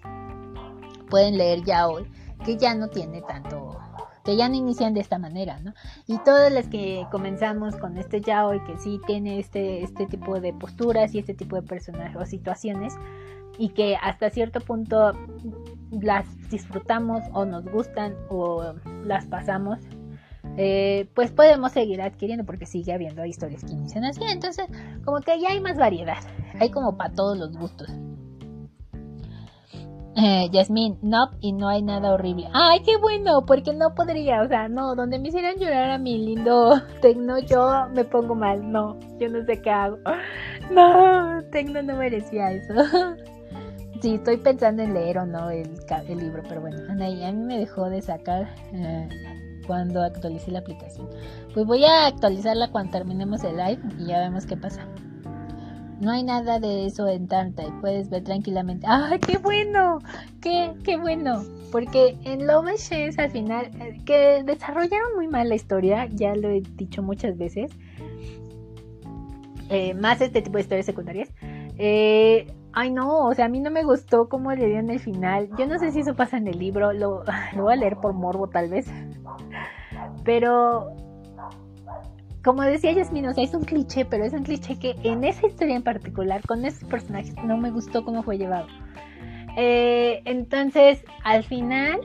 pueden leer ya hoy, que ya no tiene tanto, que ya no inician de esta manera, ¿no? Y todas las que comenzamos con este ya hoy, que sí tiene este, este tipo de posturas y este tipo de personajes o situaciones, y que hasta cierto punto las disfrutamos o nos gustan o las pasamos, eh, pues podemos seguir adquiriendo porque sigue habiendo historias que inician así. Entonces, como que ya hay más variedad, hay como para todos los gustos. Eh, Yasmin, no, y no hay nada horrible. Ay, qué bueno, porque no podría, o sea, no, donde me hicieran llorar a mi lindo <laughs> Tecno, yo me pongo mal, no, yo no sé qué hago. <laughs> No, Tecno no merecía eso. <laughs> Sí, estoy pensando en leer o no el, el libro, pero bueno, Anaí, a mí me dejó de sacar eh, cuando actualicé la aplicación. Pues voy a actualizarla cuando terminemos el live y ya vemos qué pasa. No hay nada de eso en Tanta y puedes ver tranquilamente. <laughs> ¡Ay, qué bueno! ¡Qué, qué bueno! Porque en Love Shares al final, eh, que desarrollaron muy mal la historia, ya lo he dicho muchas veces. Eh, más este tipo de historias secundarias. Eh, ay, no, o sea, a mí no me gustó cómo le dieron el final. Yo no sé si eso pasa en el libro, lo <laughs> voy a leer por morbo tal vez. Pero como decía Yasmin, o sea, es un cliché, pero es un cliché que en esa historia en particular, con esos personajes, no me gustó cómo fue llevado. Eh, entonces, al final,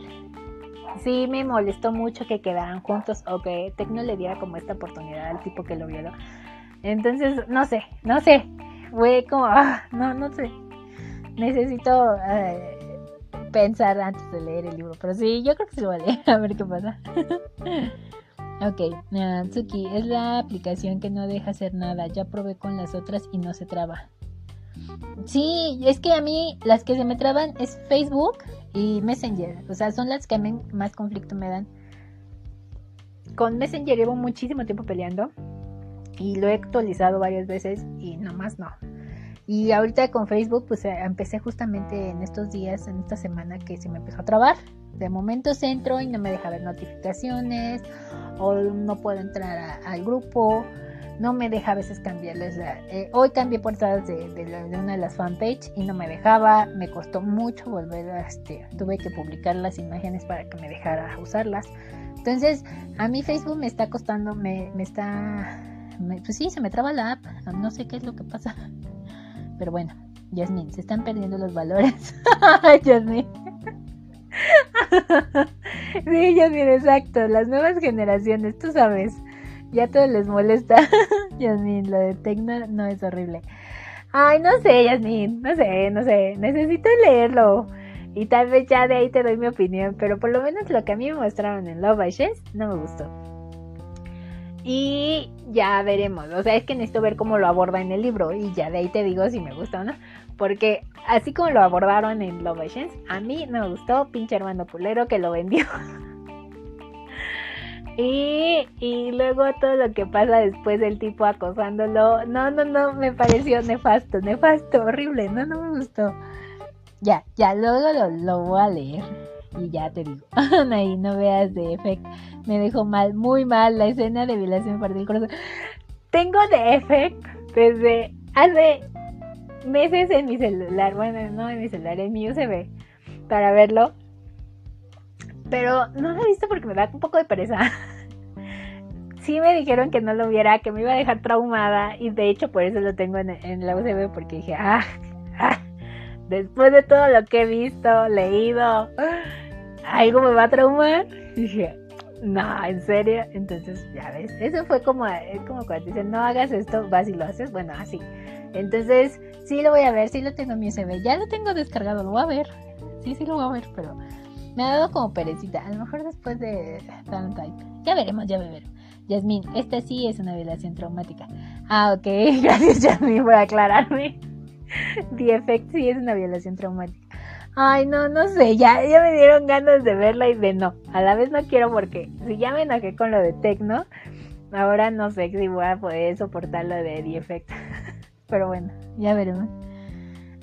sí me molestó mucho que quedaran juntos o que Tecno le diera como esta oportunidad al tipo que lo vio. Entonces, no sé, no sé. Fue como, ah, no, no sé. Necesito eh, pensar antes de leer el libro. Pero sí, yo creo que se lo voy a leer, <laughs> a ver qué pasa. <laughs> ok, uh, Tsuki, es la aplicación que no deja hacer nada. Ya probé con las otras y no se traba. Sí, es que a mí las que se me traban es Facebook y Messenger. O sea, son las que a mí más conflicto me dan. Con Messenger llevo muchísimo tiempo peleando y lo he actualizado varias veces y nomás no. Y ahorita con Facebook, pues eh, empecé justamente en estos días, en esta semana que se me empezó a trabar. De momento se entro y no me deja ver notificaciones o no puedo entrar al grupo no me deja a veces cambiarles. Eh, hoy cambié portadas de, de, una de las fanpage y no me dejaba, me costó mucho volver a... Este, tuve que publicar las imágenes para que me dejara usarlas. Entonces, a mí Facebook me está costando, me, me está... pues sí, se me traba la app, no sé qué es lo que pasa. Pero bueno, Yasmin, se están perdiendo los valores. <laughs> Yasmin. <laughs> sí, Yasmin, exacto. Las nuevas generaciones, tú sabes ya todo les molesta. <laughs> Yasmin, lo de Tecno no es horrible. Ay, no sé, Yasmin, no sé, no sé. Necesito leerlo. Y tal vez ya de ahí te doy mi opinión. Pero por lo menos lo que a mí me mostraron en Love Ashes no me gustó. Y ya veremos. O sea, es que necesito ver cómo lo aborda en el libro. Y ya de ahí te digo si me gusta o no. Porque así como lo abordaron en Love Ashes, a mí no me gustó. Pinche hermano pulero que lo vendió. <laughs> Y, y luego todo lo que pasa después del tipo acosándolo. No, no, no, me pareció nefasto, nefasto, horrible. No, no me gustó. Ya, ya, luego lo, lo voy a leer. Y ya te digo. <laughs> Ahí no veas de efecto. Me dejó mal, muy mal. La escena de violación parte del corazón. Tengo de efecto desde hace meses en mi celular. Bueno, no en mi celular, en mi USB. Para verlo pero no lo he visto porque me da un poco de pereza. <laughs> sí me dijeron que no lo viera, que me iba a dejar traumada. Y de hecho por eso lo tengo en, la USB porque dije, ah, ah, después de todo lo que he visto, leído, algo me va a traumar. Dije, no, en serio. Entonces, ya ves, eso fue como, como cuando dicen, no hagas esto, vas y lo haces. Bueno, así. Entonces, sí lo voy a ver, sí lo tengo en mi USB. Ya lo tengo descargado, lo voy a ver. Sí, sí lo voy a ver, pero me ha dado como perecita. A lo mejor después de Type. Ya veremos, ya veremos. Yasmin, esta sí es una violación traumática. Ah, ok. <laughs> Gracias, Yasmin, por aclararme. <laughs> The Effect sí es una violación traumática. Ay, no, no sé, ya, ya me dieron ganas de verla y de no. A la vez no quiero porque si ya me enojé con lo de Tecno, ahora no sé si voy a poder soportar lo de The Effect. <laughs> Pero bueno, ya veremos.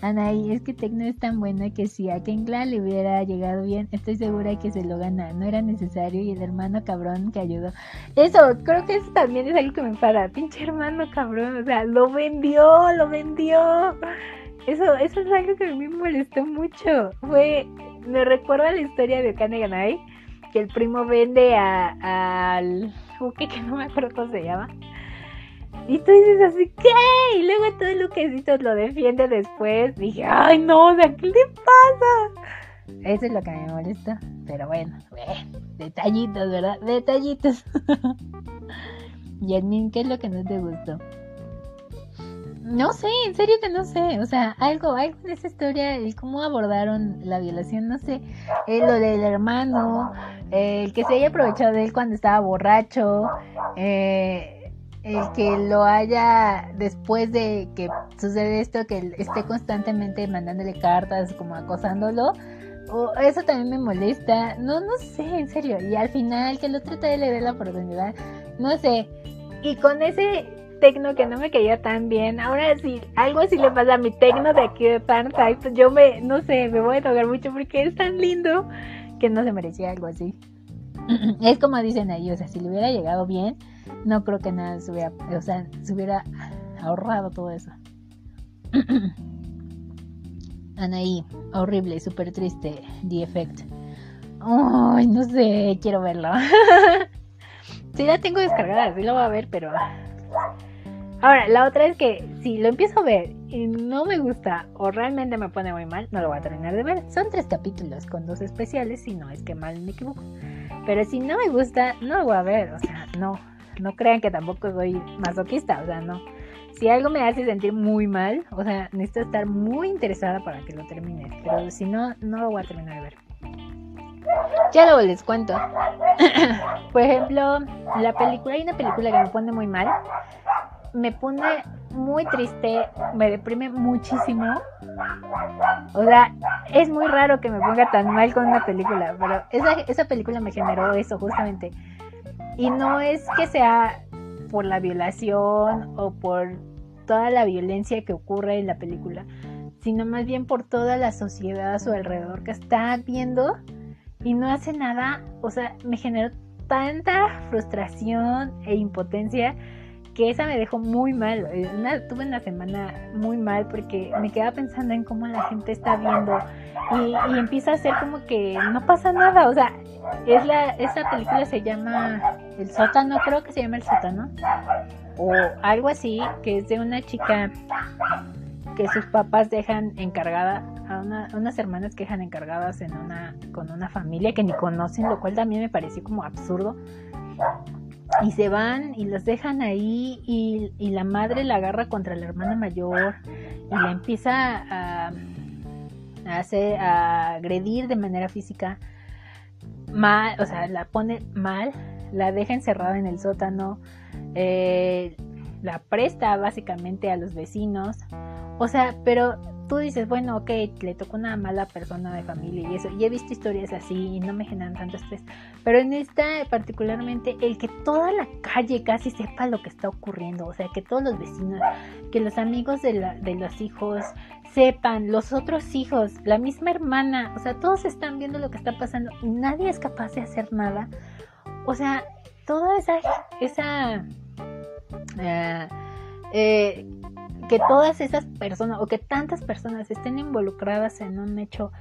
Anaí, es que Tecno es tan buena que si a Kengla le hubiera llegado bien, estoy segura que se lo gana. No era necesario y el hermano cabrón que ayudó. Eso, creo que eso también es algo que me para. Pinche hermano cabrón, o sea, lo vendió, lo vendió. Eso, eso es algo que a mí me molestó mucho. Fue, me recuerda la historia de Kaneganai, que el primo vende a, al buque que no me acuerdo cómo se llama y tú dices así, ¿qué? Y luego todo Luquecito lo defiende después. Dije, ay no, o sea, ¿qué le pasa? Eso es lo que me molesta. Pero bueno, detallitos, ¿verdad? Detallitos. <laughs> Yasmin, ¿qué es lo que no te gustó? No sé, en serio que no sé. O sea, algo, algo en esa historia, el cómo abordaron la violación, no sé. Eh, lo del hermano, el que se haya aprovechado de él cuando estaba borracho. Eh, el que lo haya después de que sucede esto, que esté constantemente mandándole cartas, como acosándolo, o eso también me molesta. No, no sé, en serio. Y al final que el otro te le dé la oportunidad, no sé. Y con ese tecno que no me caía tan bien, ahora sí, algo así le pasa a mi tecno de aquí de Fanside, pues yo me, no sé, me voy a tocar mucho porque es tan lindo que no se merecía algo así. <clears throat> es como dicen ahí, o sea, si le hubiera llegado bien, no creo que nada se hubiera, o sea, se hubiera ahorrado todo eso. <clears throat> Anaí, horrible, súper triste, The Effect. Ay, no sé, quiero verlo. <laughs> sí la tengo descargada, sí lo voy a ver, pero... Ahora, la otra es que si lo empiezo a ver y no me gusta o realmente me pone muy mal, no lo voy a terminar de ver. Son tres capítulos con dos especiales, si no es que mal me equivoco. Pero si no me gusta, no lo voy a ver. O sea, no, no crean que tampoco soy masoquista, o sea, no. Si algo me hace sentir muy mal, o sea, necesito estar muy interesada para que lo termine. Pero si no, no lo voy a terminar de ver. Ya luego les cuento. <coughs> Por ejemplo, la película, hay una película que me pone muy mal. Me pone muy triste, me deprime muchísimo. O sea, es muy raro que me ponga tan mal con una película, pero esa, esa película me generó eso justamente. Y no es que sea por la violación o por toda la violencia que ocurre en la película, sino más bien por toda la sociedad a su alrededor que está viendo y no hace nada. O sea, me generó tanta frustración e impotencia que esa me dejó muy mal. Eh, tuve una semana muy mal porque me quedaba pensando en cómo la gente está viendo y, empieza a ser como que no pasa nada. O sea, es la, esa película se llama El sótano, creo que se llama El sótano. O algo así, que es de una chica que sus papás dejan encargada a, unas hermanas que dejan encargadas en una con una familia que ni conocen, lo cual también me pareció como absurdo y se van y los dejan ahí y, la madre la agarra contra la hermana mayor y la empieza a, hacer, a agredir de manera física mal, o sea, la pone mal, la deja encerrada en el sótano, eh, la presta básicamente a los vecinos, o sea, pero tú dices, bueno, ok, le tocó una mala persona de familia y eso, y he visto historias así y no me generan tanto estrés, pero en esta particularmente el que toda la calle casi sepa lo que está ocurriendo, o sea, que todos los vecinos, que los amigos de, de los hijos sepan, los otros hijos, la misma hermana, o sea, todos están viendo lo que está pasando y nadie es capaz de hacer nada, o sea, toda esa, esa, eh, eh que todas esas personas o que tantas personas estén involucradas en un hecho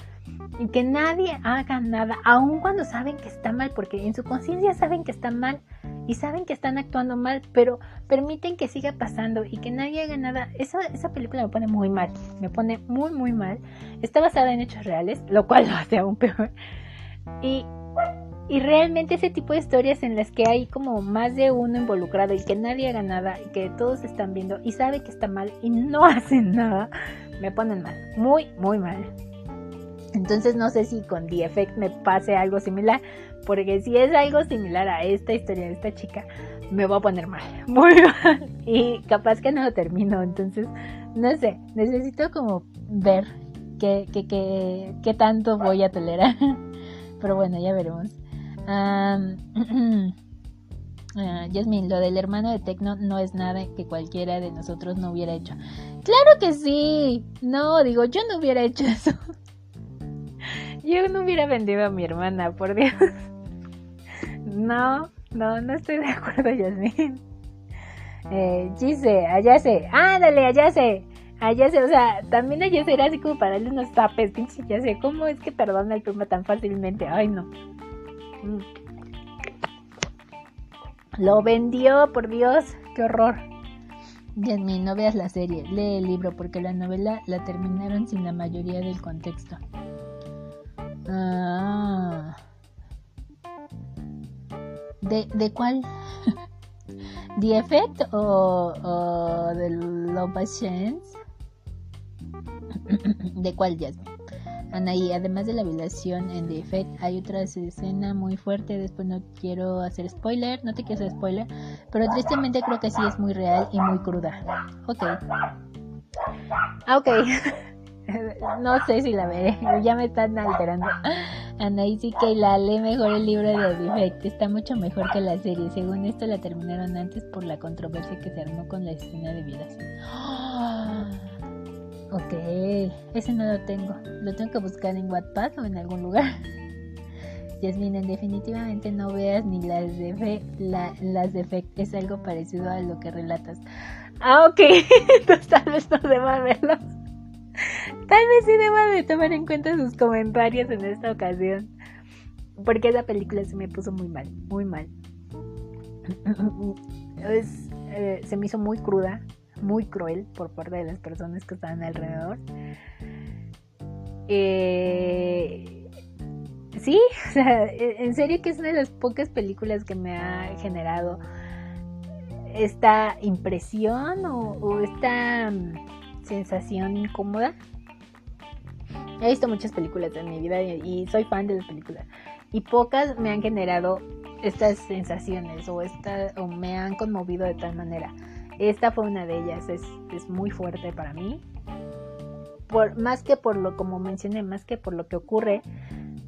y que nadie haga nada, aun cuando saben que está mal, porque en su conciencia saben que está mal y saben que están actuando mal, pero permiten que siga pasando y que nadie haga nada. Esa, esa película me pone muy mal, me pone muy, muy mal. Está basada en hechos reales, lo cual lo hace aún peor. Y y realmente ese tipo de historias en las que hay como más de uno involucrado y que nadie haga nada y que todos están viendo y sabe que está mal y no <laughs> hacen nada, me ponen mal, muy, muy mal. Entonces no sé si con The Effect me pase algo similar, porque si es algo similar a esta historia de esta chica, me voy a poner mal, <laughs> muy mal. Y capaz que no lo termino, entonces no sé, necesito como ver qué, qué, qué, qué tanto voy a tolerar. <laughs> Pero bueno, ya veremos. Um, Jasmine, <clears throat> lo del hermano de Tecno no es nada que cualquiera de nosotros no hubiera hecho. Claro que sí. No, digo, yo no hubiera hecho eso. <laughs> Yo no hubiera vendido a mi hermana, por Dios. <laughs> No, no, no estoy de acuerdo, Jasmine. Eh, Gise, allá se. Ándale, allá se. Allá se, o sea, también allá se era así como para darle unos tapes, pinche, ya sé. ¿Cómo es que perdona el primo tan fácilmente? Ay, no. Mm. Lo vendió, por Dios, qué horror. Jasmine, no veas la serie, lee el libro porque la novela la terminaron sin la mayoría del contexto. Ah. ¿De, de cuál? <laughs> ¿The Effect o, o The Love Chance? <clears throat> ¿De cuál, Jasmine? Anaí, además de la violación en The Effect, hay otra escena muy fuerte. Después no quiero hacer spoiler, no te quiero hacer spoiler, pero tristemente creo que sí es muy real y muy cruda. Ok. Ah, ok. <laughs> no sé si la veré, <laughs> ya me están alterando. Anaí sí que la lee mejor el libro de The Effect, está mucho mejor que la serie. Según esto la terminaron antes por la controversia que se armó con la escena de violación. Ok, ese no lo tengo. Lo tengo que buscar en Wattpad o en algún lugar. <laughs> Jasmine, definitivamente no veas ni las de fe, las de. Es algo parecido a lo que relatas. Ah, ok. <laughs> Entonces tal vez no deba verlos. Tal vez sí deba de tomar en cuenta sus comentarios en esta ocasión. Porque esa película se me puso muy mal, muy mal. <clears throat> Eh, se me hizo muy cruda, muy cruel por parte de las personas que estaban alrededor. Eh, sí, <laughs> o sea, e, en serio que es una de las pocas películas que me ha generado esta impresión o, esta mm, sensación incómoda. He visto muchas películas en mi vida y, soy fan de las películas. Y pocas me han generado estas sensaciones o, esta, o me han conmovido de tal manera. Esta fue una de ellas, es, es muy fuerte para mí. Por, más que por lo, como mencioné, más que por lo que ocurre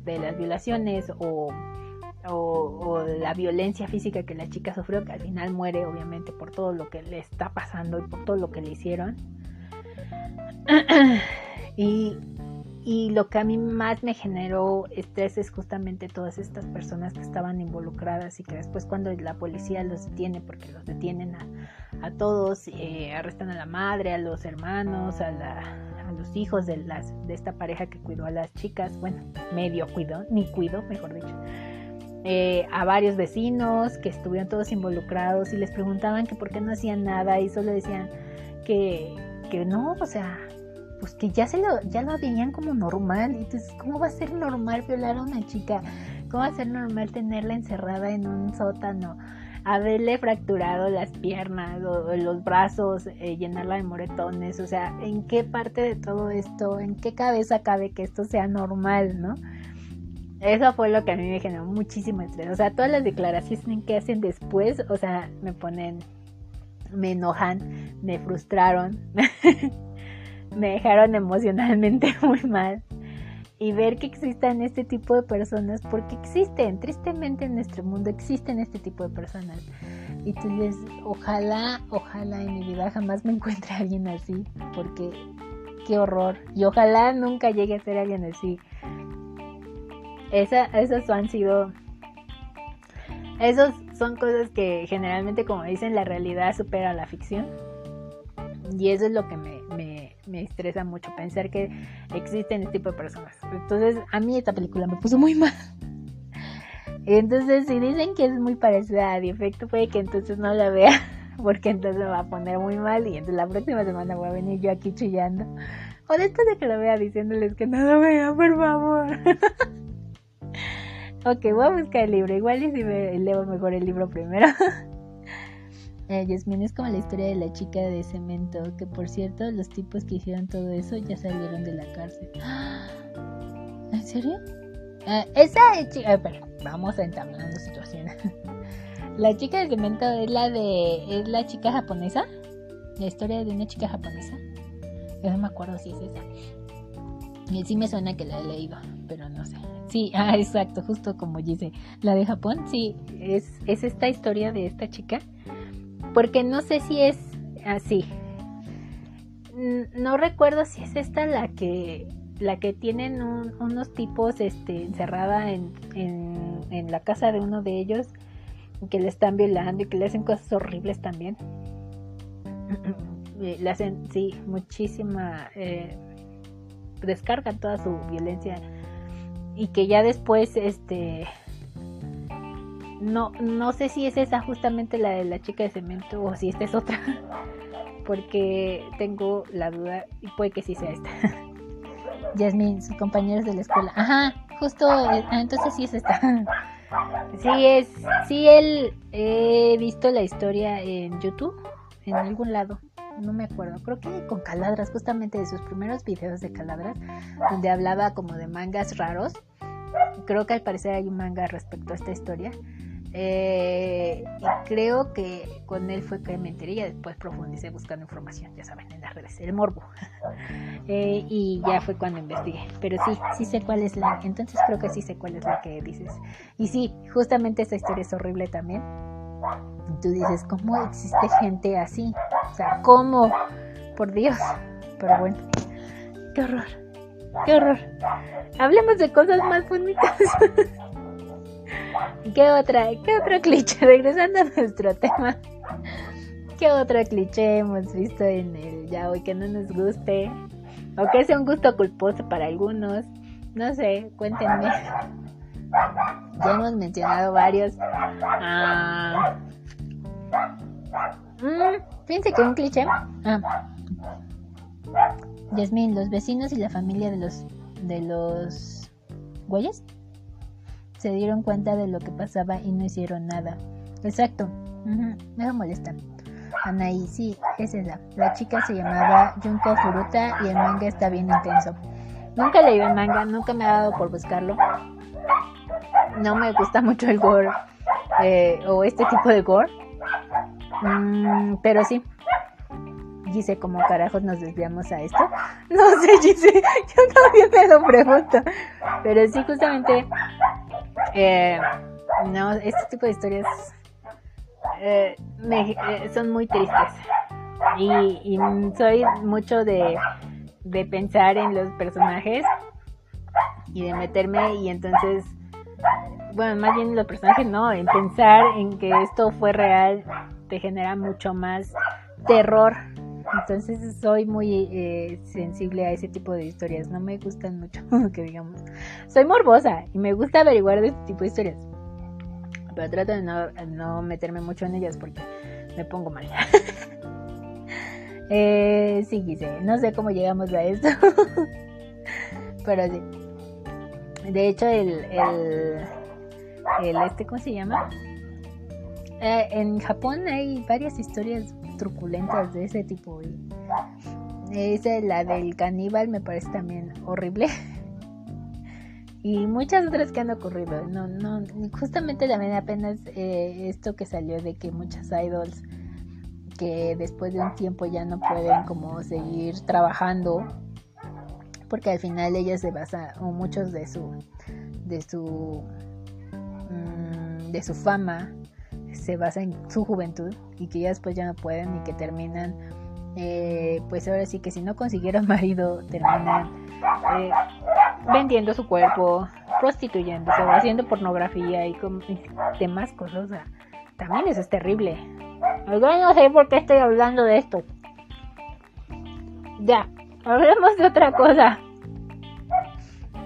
de las violaciones o o, la violencia física que la chica sufrió, que al final muere obviamente por todo lo que le está pasando y por todo lo que le hicieron. <clears throat> y, y lo que a mí más me generó estrés es justamente todas estas personas que estaban involucradas y que después cuando la policía los detiene, porque los detienen a, a todos, eh, arrestan a la madre, a los hermanos, a, la, los hijos de, las, de esta pareja que cuidó a las chicas, bueno, medio cuidó, ni cuidó, mejor dicho eh, a varios vecinos que estuvieron todos involucrados y les preguntaban que por qué no hacían nada y solo decían que, que no, o sea, pues que ya se lo, ya lo veían como normal. Entonces, ¿cómo va a ser normal violar a una chica? ¿Cómo va a ser normal tenerla encerrada en un sótano? Haberle fracturado las piernas o, los brazos, eh, llenarla de moretones. O sea, ¿en qué parte de todo esto, en qué cabeza cabe que esto sea normal, no? Eso fue lo que a mí me generó muchísimo estrés. O sea, todas las declaraciones que hacen después, o sea, me ponen, me enojan, me frustraron, <laughs> me dejaron emocionalmente <laughs> muy mal. Y ver que existan este tipo de personas, porque existen, tristemente en nuestro mundo existen este tipo de personas. Y tú dices, ojalá, ojalá en mi vida jamás me encuentre alguien así, porque qué horror. Y ojalá nunca llegue a ser alguien así esa, esas han sido... Esos son cosas que generalmente, como dicen, la realidad supera la ficción. Y eso es lo que me, me, estresa mucho, pensar que existen este tipo de personas. Entonces, a mí esta película me puso muy <laughs> mal. Entonces, si dicen que es muy parecida a Defecto, puede que entonces no la vea, <laughs> porque entonces me va a poner muy mal y entonces la próxima semana voy a venir yo aquí chillando. O después de que lo vea diciéndoles que no lo vea, por favor. <laughs> Ok, voy a buscar el libro. Igual y si me leo mejor el libro primero. Eh, Yasmin es como la historia de la chica de cemento. Que por cierto, los tipos que hicieron todo eso ya salieron de la cárcel. <gasps> ¿En serio? Eh, esa chica. espera, vamos a entablando situación. <laughs> la chica de cemento es la de. ¿Es la chica japonesa? La historia de una chica japonesa. Yo no me acuerdo si es esa. Y sí me suena que la he leído, pero no sé. Sí, <laughs> ah, exacto, justo como dice. La de Japón, sí, es, es esta historia de esta chica. Porque no sé si es así. No recuerdo si es esta la que la que tienen unos tipos este, encerrada en, en, la casa de uno de ellos que le están violando y que le hacen cosas horribles también. <clears throat> le hacen, sí, muchísima... Eh, descargan toda su violencia y que ya después este no no sé si es esa justamente la de la chica de cemento o si esta es otra <laughs> porque tengo la duda y puede que sí sea esta <laughs> Yasmin sus compañeros de la escuela ajá justo eh, ah, entonces sí es esta <laughs> sí es sí él he visto la historia en YouTube en algún lado no me acuerdo, creo que con Caladras, justamente de sus primeros videos de Caladras, donde hablaba como de mangas raros. Creo que al parecer hay un manga respecto a esta historia. Eh, y creo que con él fue que me enteré y después profundicé buscando información, ya saben, en las redes, el morbo. <laughs> Eh, y ya fue cuando investigué. Pero sí, sí sé cuál es la. Entonces creo que sí sé cuál es la que dices. Y sí, justamente esta historia es horrible también tú dices, ¿cómo existe gente así? O sea, ¿cómo? Por Dios. Pero bueno, qué horror. Qué horror. Hablemos de cosas más bonitas. <laughs> ¿Qué otra? ¿Qué otro cliché? <laughs> Regresando a nuestro tema. ¿Qué otro cliché hemos visto en el ya hoy que no nos guste? O que sea un gusto culposo para algunos. No sé, cuéntenme. Ya hemos mencionado varios. Ah, Mm, fíjense que un cliché. Ah. Yasmin, los vecinos y la familia de los de los güeyes se dieron cuenta de lo que pasaba y no hicieron nada. Exacto. Me molesta. Anaí, sí, es esa. La chica se llamaba Junko Furuta y el manga está bien intenso. Nunca leído el manga, nunca me ha dado por buscarlo. No me gusta mucho el gore eh, o este tipo de gore. Mm, pero sí. Gise, ¿cómo carajos nos desviamos a esto? <laughs> No sé, Gise, <laughs> yo también me lo pregunto. Pero sí, justamente, eh, no, este tipo de historias eh, eh, son muy tristes. Y, soy mucho de, de pensar en los personajes y de meterme y entonces, bueno, más bien los personajes no, en pensar en que esto fue real te genera mucho más terror. Entonces soy muy eh, sensible a ese tipo de historias. No me gustan mucho, <laughs> que digamos. Soy morbosa y me gusta averiguar de este tipo de historias pero trato de no, meterme mucho en ellas porque me pongo mal. <laughs> eh, sí, quise. No sé cómo llegamos a esto. <laughs> pero sí. De hecho, el, el, este, ¿cómo se llama? Eh, en Japón hay varias historias truculentas de ese tipo. Y esa, la del caníbal, me parece también horrible. <laughs> y muchas otras que han ocurrido. No, no, justamente también apenas eh, esto que salió de que muchas idols que después de un tiempo ya no pueden como seguir trabajando porque al final ellas se basan o muchos de su de su mm, de su fama se basa en su juventud y que ya después ya no pueden y que terminan eh, pues ahora sí que si no consiguieron marido terminan eh, vendiendo su cuerpo, prostituyéndose, haciendo pornografía y, con, demás cosas. también eso es terrible. Yo no sé por qué estoy hablando de esto. Ya, hablemos de otra cosa.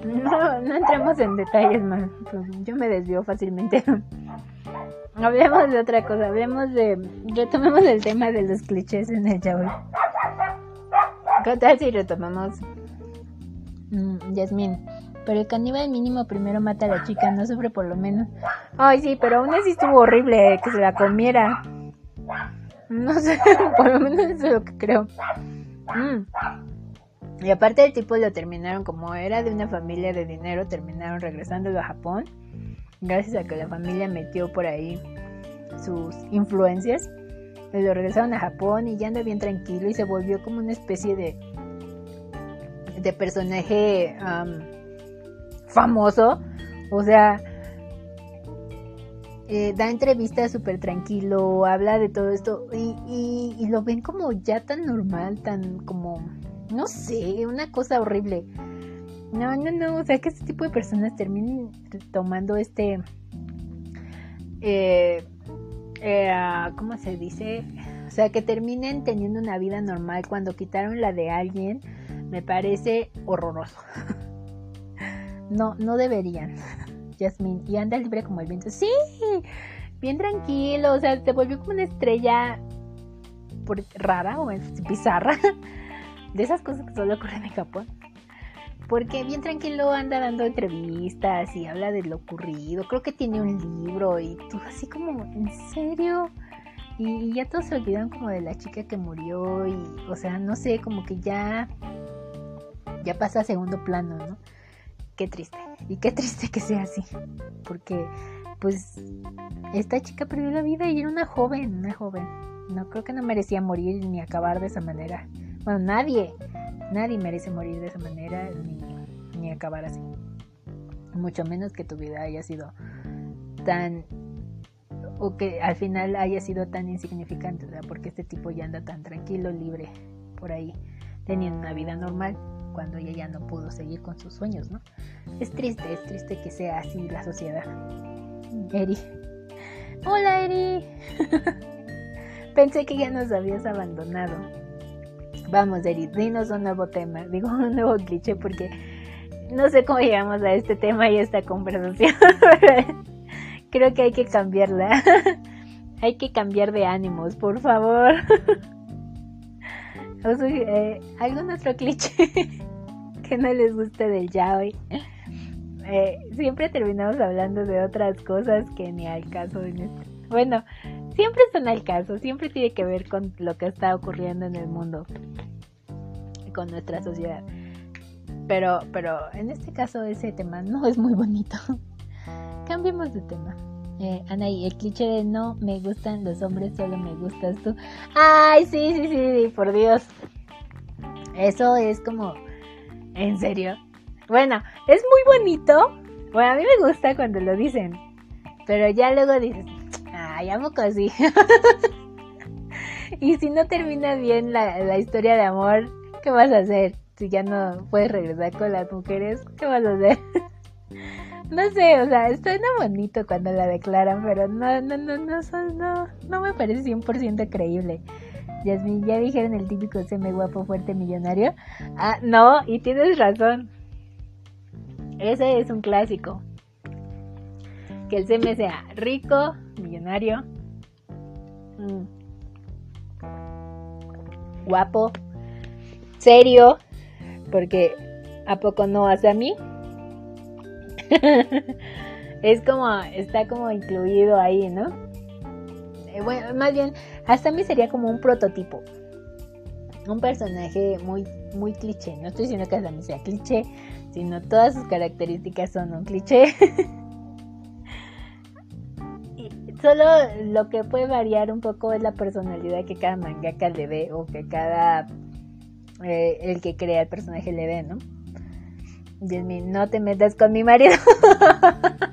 No, no entremos en detalles más. Pues, yo me desvío fácilmente. Hablemos de otra cosa. Hablemos de. Retomemos el tema de los clichés en el yaoi. ¿Qué tal si retomamos Mm, Yasmin. Pero el caníbal mínimo primero mata a la chica, no sufre por lo menos. Ay, sí, pero aún así estuvo horrible que se la comiera. No sé, <laughs> por lo menos eso es lo que creo. Mm. Y aparte el tipo lo terminaron como era de una familia de dinero, terminaron regresando a Japón. Gracias a que la familia metió por ahí sus influencias. Lo regresaron a Japón y ya anda bien tranquilo y se volvió como una especie de de personaje famoso. O sea, eh, da entrevistas súper tranquilo, habla de todo esto y, y, lo ven como ya tan normal, tan como, no sé, una cosa horrible. No, no, no, o sea que este tipo de personas terminen tomando este, eh, eh, ¿cómo se dice? O sea, que terminen teniendo una vida normal cuando quitaron la de alguien me parece horroroso. <laughs> no, no deberían. <laughs> Jasmine, y anda libre como el viento. Sí, bien tranquilo, o sea, se volvió como una estrella rara o bizarra. <laughs> De esas cosas que solo ocurren en Japón. Porque bien tranquilo anda dando entrevistas y habla de lo ocurrido. Creo que tiene un libro y tú así como, ¿en serio? Y ya todos se olvidaron como de la chica que murió y, o sea, no sé, como que ya ya pasa a segundo plano, ¿no? Qué triste. Y qué triste que sea así. Porque, pues, esta chica perdió la vida y era una joven, una joven. No creo que no merecía morir ni acabar de esa manera. Bueno, nadie, nadie merece morir de esa manera ni, ni acabar así. Mucho menos que tu vida haya sido tan o que al final haya sido tan insignificante, sea, porque este tipo ya anda tan tranquilo, libre por ahí, teniendo una vida normal cuando ella ya no pudo seguir con sus sueños, ¿no? Es triste, es triste que sea así la sociedad. Eri. Hola, Eri. <laughs> Pensé que ya nos habías abandonado. Vamos, Eri, dinos un nuevo tema. <laughs> Digo un nuevo cliché porque no sé cómo llegamos a este tema y a esta conversación. <laughs> Creo que hay que cambiarla. <laughs> hay que cambiar de ánimos, por favor. Eh, ¿Algún otro cliché que no les guste del yaoi? Eh, siempre terminamos hablando de otras cosas que ni al caso en este. Bueno, siempre son al caso, siempre tiene que ver con lo que está ocurriendo en el mundo, con nuestra sociedad. Pero, pero en este caso ese tema no es muy bonito. <laughs> Cambiemos de tema. Eh, Anaí, el cliché de no me gustan los hombres, solo me gustas tú. Ay, sí, sí, sí, por Dios. Eso es como... ¿En serio? Bueno, es muy bonito. Bueno, a mí me gusta cuando lo dicen. Pero ya luego dices, ay, así. <laughs> y si no termina bien la, la historia de amor, ¿qué vas a hacer? Si ya no puedes regresar con las mujeres, ¿qué vas a hacer? <laughs> no sé, o sea, suena bonito cuando la declaran, pero no, no, no, no, no, no me parece 100% creíble. Yasmin, ¿ya dijeron el típico seme guapo, fuerte, millonario? Ah, no, y tienes razón. Ese es un clásico. Que el seme sea rico, millonario, mm, guapo, serio, porque ¿a poco no hace a mí? <laughs> es como, está como incluido ahí, ¿no? Eh, bueno, más bien, hasta a mí sería como un prototipo. Un personaje muy, muy cliché. No estoy diciendo que hasta mí sea cliché, sino todas sus características son un cliché. <laughs> solo lo que puede variar un poco es la personalidad que cada mangaka le ve o que cada eh, el que crea el personaje le ve, ¿no? Dios no te metas con mi marido. <laughs>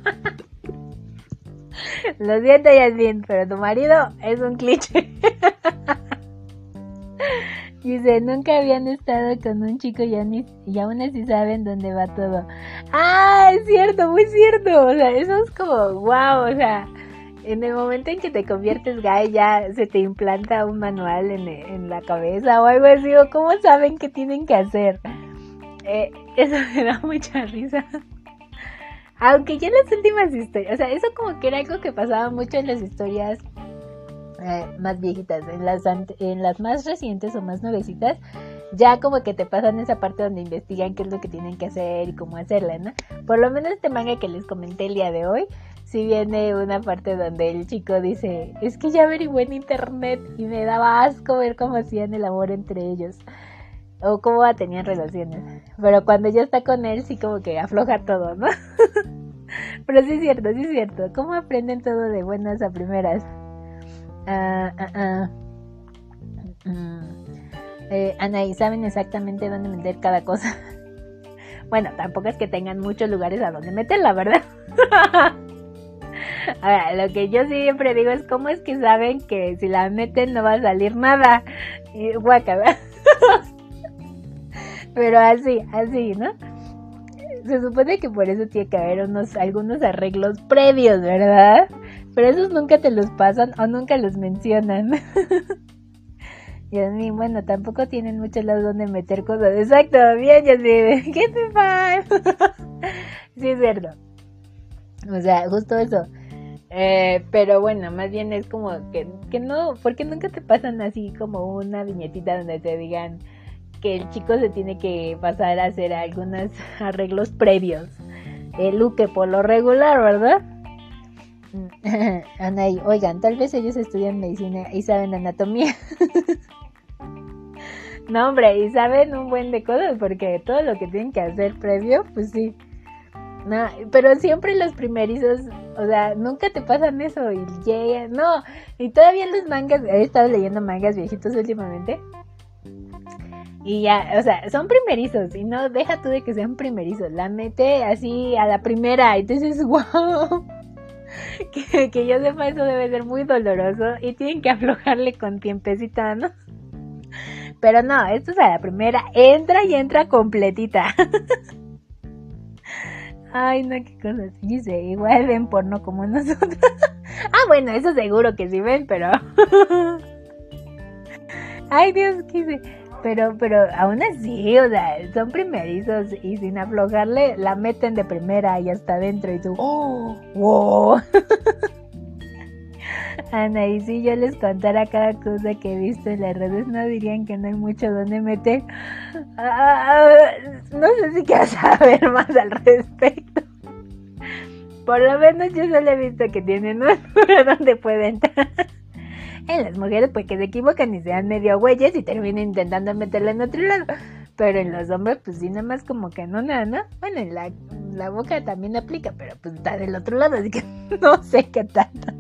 Lo siento, Yasmin, pero tu marido es un cliché. <laughs> Dice, nunca habían estado con un chico y, y aún así saben dónde va todo. Ah, es cierto, muy cierto. O sea, eso es como, wow, o sea, en el momento en que te conviertes gay ya se te implanta un manual en, en la cabeza o algo así, o cómo saben qué tienen que hacer. Eh, eso me da mucha risa. Aunque ya en las últimas historias, o sea, eso como que era algo que pasaba mucho en las historias eh, más viejitas, en las, en las más recientes o más nuevecitas, ya como que te pasan esa parte donde investigan qué es lo que tienen que hacer y cómo hacerla, ¿no? Por lo menos este manga que les comenté el día de hoy, si viene una parte donde el chico dice, es que ya averigué en internet y me daba asco ver cómo hacían el amor entre ellos o cómo tenían relaciones. Pero cuando ya está con él, sí como que afloja todo, ¿no? <laughs> Pero sí es cierto, sí es cierto. ¿Cómo aprenden todo de buenas a primeras? Ah, ah, ah. Mm. Eh, ¿saben exactamente dónde meter cada cosa? <laughs> bueno, tampoco es que tengan muchos lugares a donde meterla, ¿verdad? <laughs> <laughs> Ahora, lo que yo siempre digo es cómo es que saben que si la meten no va a salir nada. Y guacala. <laughs> Pero así, así, ¿no? Se supone que por eso tiene que haber unos, algunos arreglos previos, ¿verdad? Pero esos nunca te los pasan o nunca los mencionan. <laughs> Mío, bueno, tampoco tienen muchos lados donde meter cosas. Exacto, bien, ya sé. ¿Qué te pasa? sí, es cierto. O sea, justo eso. Eh, pero bueno, más bien es como que, que no, porque nunca te pasan así como una viñetita donde te digan, que el chico se tiene que pasar a hacer algunos <laughs> arreglos previos. El Luque por lo regular, ¿verdad? <laughs> Anaí, oigan, tal vez ellos estudian medicina y saben anatomía. <laughs> no, hombre, y saben un buen de cosas porque todo lo que tienen que hacer previo, pues sí. No, pero siempre los primerizos, o sea, nunca te pasan eso y no, y todavía los mangas, he estado leyendo mangas viejitos últimamente y ya, o sea, son primerizos y no deja tú de que sean primerizos. La mete así a la primera y entonces, wow. <laughs> Que, que yo sepa eso debe ser muy doloroso y tienen que aflojarle con tiempecita, ¿no? Pero no, esto es a la primera. Entra y entra completita. <laughs> Ay, no, qué cosas. Dice, igual ven porno como nosotros. <laughs> ah, bueno, eso seguro que sí ven, pero... <laughs> Ay, Dios, qué dice pero, pero aún así, o sea, son primerizos y sin aflojarle la meten de primera y hasta adentro y tú, oh, wow. <laughs> Ana, y si yo les contara cada cosa que he visto en las redes, no dirían que no hay mucho donde meter. Ah, no sé si quieres <laughs> saber más al respecto. Por lo menos yo solo he visto que tienen un <laughs> lugar donde pueden entrar. En las mujeres, pues que se equivocan y sean medio güeyes y terminan intentando meterla en otro lado. Pero en los hombres, pues sí, nada más como que no, nada, ¿no? Bueno, en la, la boca también aplica, pero pues está del otro lado, así que <laughs> no sé qué tanto.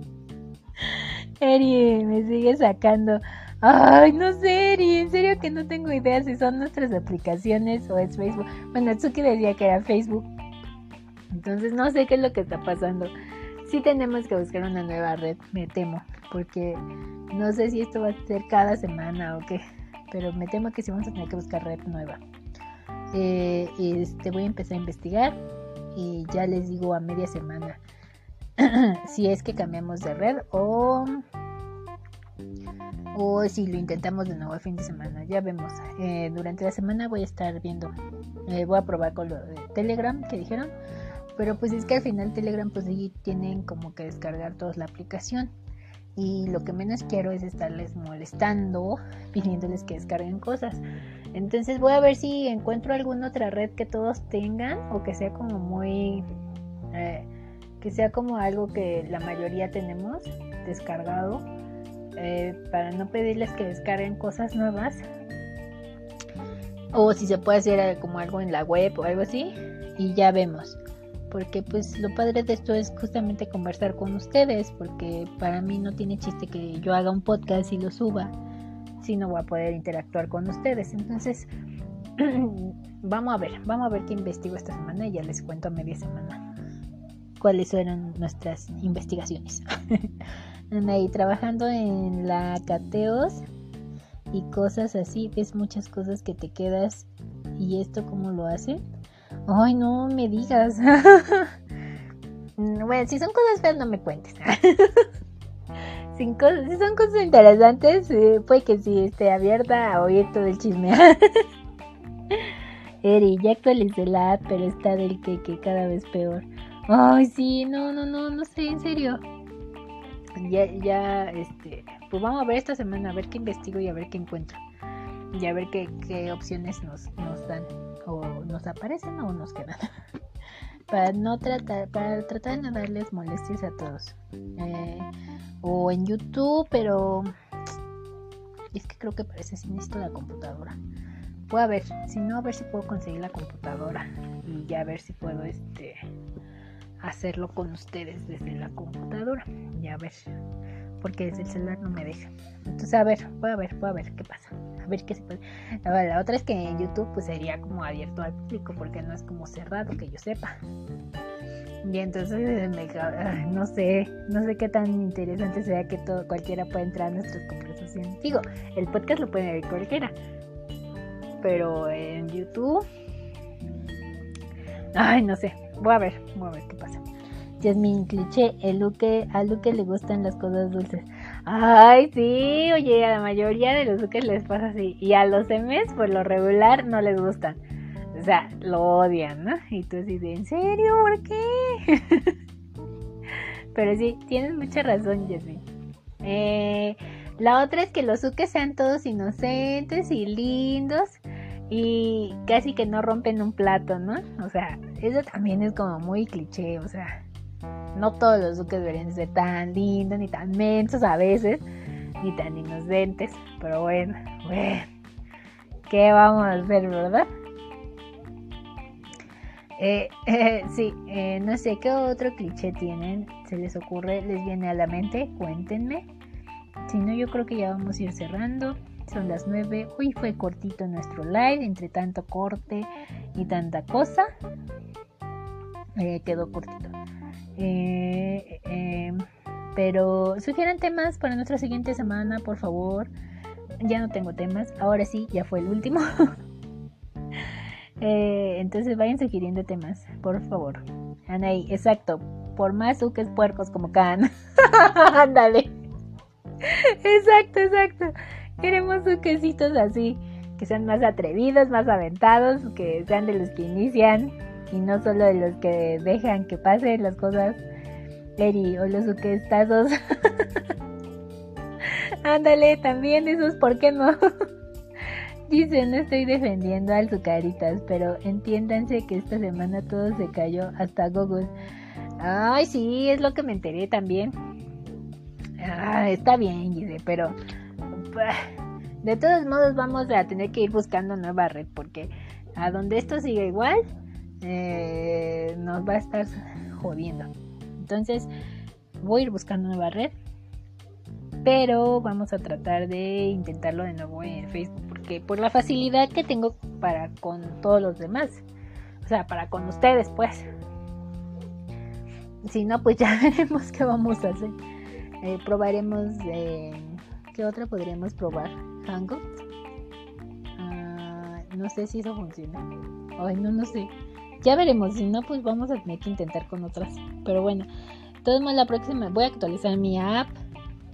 Eri me sigue sacando. Ay, no sé, Eri, en serio que no tengo idea si son nuestras aplicaciones o es Facebook. Bueno, Tsuki decía que era Facebook. Entonces no sé qué es lo que está pasando. Sí tenemos que buscar una nueva red, me temo, porque no sé si esto va a ser cada semana o qué, pero me temo que sí vamos a tener que buscar red nueva. Eh, este, voy a empezar a investigar y ya les digo a media semana <clears throat> si es que cambiamos de red o o si lo intentamos de nuevo el fin de semana. Ya vemos. Eh, durante la semana voy a estar viendo. Eh, voy a probar con lo de Telegram que dijeron. Pero pues es que al final Telegram pues sí tienen como que descargar todos la aplicación. Y lo que menos quiero es estarles molestando, <laughs> pidiéndoles que descarguen cosas. Entonces voy a ver si encuentro alguna otra red que todos tengan o que sea como muy... Eh, que sea como algo que la mayoría tenemos descargado eh, para no pedirles que descarguen cosas nuevas. O si se puede hacer eh, como algo en la web o algo así y ya vemos. Porque pues lo padre de esto es justamente conversar con ustedes porque para mí no tiene chiste que yo haga un podcast y lo suba si no voy a poder interactuar con ustedes. Entonces <clears throat> vamos a ver vamos a ver qué investigo esta semana y ya les cuento a media semana cuáles fueron nuestras investigaciones <laughs> ahí trabajando en la cateos y cosas así, ves muchas cosas que te quedas y esto cómo lo hace. Ay, no me digas. <laughs> bueno, si son cosas feas no me cuentes. <laughs> si, son cosas interesantes, eh, puede que sí esté abierta a oír todo el chisme. Eri, ya actualicé la app, pero está del que, que cada vez peor. Ay, sí, no, no, no, no sé, en serio ya, ya, este, pues vamos a ver esta semana, a ver qué investigo y a ver qué encuentro. Y a ver qué, opciones nos, nos dan, o nos aparecen o nos quedan. <laughs> para no tratar, para tratar de no darles molestias a todos. Eh, o en YouTube, pero es que creo que parece si necesito la computadora. Voy a ver, si no, a ver si puedo conseguir la computadora y ya a ver si puedo este hacerlo con ustedes desde la computadora. Y a ver, porque desde el celular no me deja. Entonces, a ver, voy a ver, voy a ver qué pasa. A ver qué se puede. La, otra es que en YouTube pues sería como abierto al público porque no es como cerrado, que yo sepa. Y entonces no sé, no sé qué tan interesante sea que todo cualquiera pueda entrar a nuestras conversaciones. Digo, el podcast lo puede ver cualquiera. Pero en YouTube Ay, no sé. Voy a ver, voy a ver qué pasa. Jasmine cliché, el Luque, a Luque le gustan las cosas dulces. Ay, sí, oye, a la mayoría de los Luques les pasa así. Y a los M's, por lo regular, no les gustan. O sea, lo odian, ¿no? Y tú así de, ¿en serio? ¿Por qué? <laughs> Pero sí, tienes mucha razón, Jasmine. Eh, la otra es que los Uques sean todos inocentes y lindos y casi que no rompen un plato, ¿no? O sea, eso también es como muy cliché, o sea, no todos los duques deberían ser tan lindos ni tan mensos a veces, ni tan inocentes, pero bueno, bueno, ¿qué vamos a hacer, verdad? Eh, <laughs> sí, eh, no sé qué otro cliché tienen, se les ocurre, les viene a la mente, cuéntenme. Si no, yo creo que ya vamos a ir cerrando. Son las 9. Hoy fue cortito nuestro live, entre tanto corte y tanta cosa. Eh, quedó cortito. Eh, eh, pero sugieran temas para nuestra siguiente semana, por favor. Ya no tengo temas. Ahora sí, ya fue el último. <laughs> entonces vayan sugiriendo temas, por favor. Anaí, exacto. Por más suques puercos como Can. <laughs> Ándale. exacto, exacto. Queremos quesitos así, que sean más atrevidos, más aventados, que sean de los que inician y no solo de los que dejan que pasen las cosas. Eri, o los uquestazos. <laughs> Ándale, también esos, ¿por qué no? <laughs> Dice, no estoy defendiendo al Zucaritas, pero entiéndanse que esta semana todo se cayó, hasta Google. Ay, sí, es lo que me enteré también. Ah, está bien, dice, pero de todos modos vamos a tener que ir buscando nueva red porque a donde esto siga igual eh, nos va a estar jodiendo. Entonces voy a ir buscando nueva red, pero vamos a tratar de intentarlo de nuevo en Facebook porque por la facilidad que tengo para con todos los demás, o sea, para con ustedes, pues. Si no, pues ya <laughs> veremos qué vamos a hacer. Eh, probaremos. Eh, ¿Qué otra podríamos probar? Hangout. Ah, no sé si eso funciona. Ay, no, no sé. Ya veremos. Si no, pues vamos a tener que intentar con otras. Pero bueno, todo más la próxima. Voy a actualizar mi app.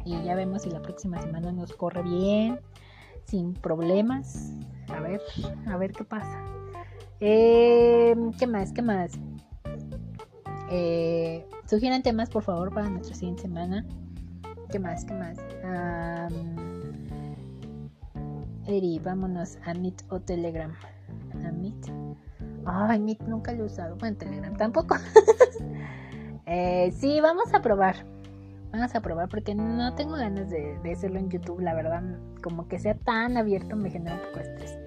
Y ya vemos si la próxima semana nos corre bien. Sin problemas. A ver, a ver qué pasa. Eh, ¿Qué más? ¿Qué más? Eh, sugieran temas, por favor, para nuestra siguiente semana. ¿Qué más? ¿Qué más? Eri, vámonos a Meet o Telegram. A Meet. Ay, Meet nunca lo he usado. Bueno, Telegram tampoco. <laughs> eh, sí, vamos a probar. Vamos a probar porque no tengo ganas de, hacerlo en YouTube. La verdad, como que sea tan abierto me genera un poco de estrés.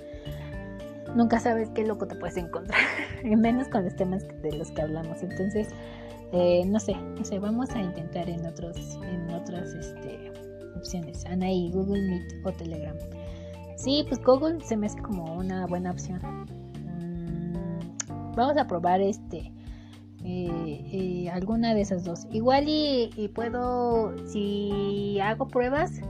Nunca sabes qué loco te puedes encontrar. <laughs> menos con los temas de los que hablamos. Entonces, eh, no sé, no sé, vamos a intentar en otros, en otras este, opciones. Anaí, Google Meet o Telegram. Sí, pues Google se me hace como una buena opción. Mm, vamos a probar este. Eh, eh, alguna de esas dos. Igual y, puedo, si hago pruebas,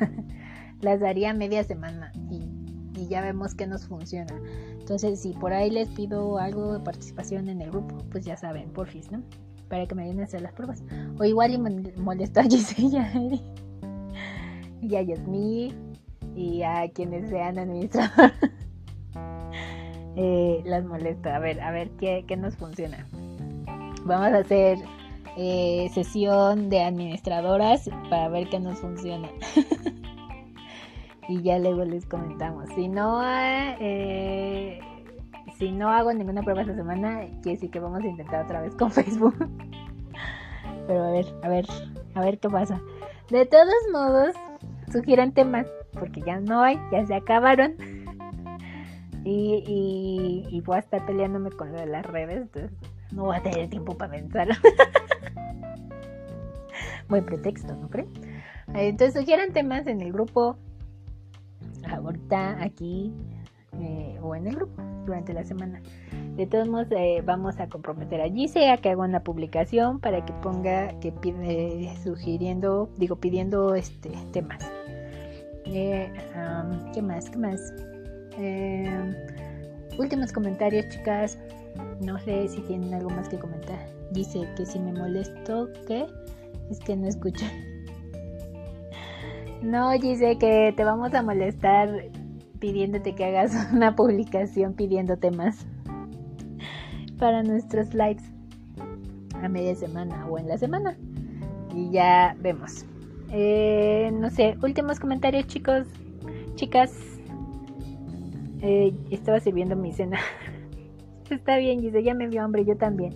<laughs> las daría media semana y, y, ya vemos que nos funciona. Entonces, si por ahí les pido algo de participación en el grupo, pues ya saben, porfis, ¿no? Para que me ayuden a hacer las pruebas. O igual y molesto a <laughs> Gisella y a Yasmi y a quienes sean administradores. <laughs> eh, las molesto. A ver, a ver qué, qué nos funciona. Vamos a hacer eh, sesión de administradoras para ver qué nos funciona. <laughs> y ya luego les comentamos. Si no, eh, si no hago ninguna prueba esta semana, quiere decir que vamos a intentar otra vez con <laughs> Facebook. Pero a ver, a ver, a ver qué pasa. De todos modos, sugieran temas, porque ya no hay, ya se acabaron. Y, voy a estar peleándome con lo de las redes, entonces no voy a tener tiempo para pensar. <laughs> Buen pretexto, ¿no creen? Entonces sugieran temas en el grupo, ahorita, aquí, eh, o en el grupo durante la semana. De todos modos, eh, vamos a comprometer a Gise a que haga una publicación para que ponga, que pide, sugiriendo, digo, pidiendo este temas. Eh, ¿Qué más? ¿Qué más? últimos comentarios, chicas. No sé si tienen algo más que comentar. Dice que si me molesto, ¿qué? Es que no escucha. <laughs> No, dice que te vamos a molestar pidiéndote que hagas <laughs> una publicación pidiendo temas <laughs> para nuestros slides a media semana o en la semana. Y ya vemos. Eh, no sé, últimos comentarios chicos, chicas. Eh, estaba sirviendo mi cena. <laughs> Está bien, dice, ya me dio hambre, yo también.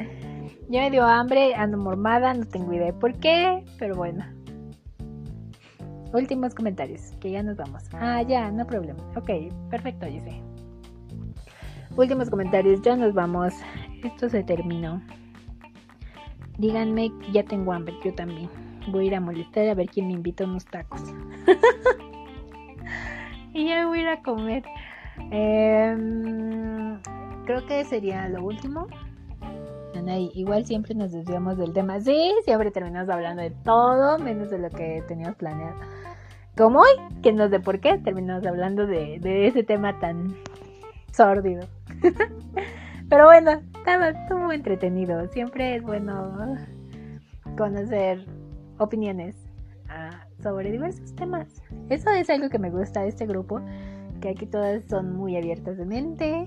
Ya me dio hambre, ando mormada, no tengo idea por qué, pero bueno. Últimos comentarios, que ya nos vamos. Ah, ya, no problema. Ok, perfecto, dice. Últimos comentarios, ya nos vamos. Esto se terminó. Díganme, ya tengo hambre, yo también. Voy a ir a molestar a ver quién me invita a unos tacos. <laughs> y ya voy a ir a comer. Em, creo que sería lo último. igual siempre nos desviamos del tema. Sí, siempre terminamos hablando de todo, menos de lo que teníamos planeado como hoy, que no sé por qué, terminamos hablando de, ese tema tan sórdido. <laughs> Pero bueno, estaba, estuvo entretenido. Siempre es bueno conocer opiniones ah, sobre diversos temas. Eso es algo que me gusta de este grupo, que aquí todas son muy abiertas de mente,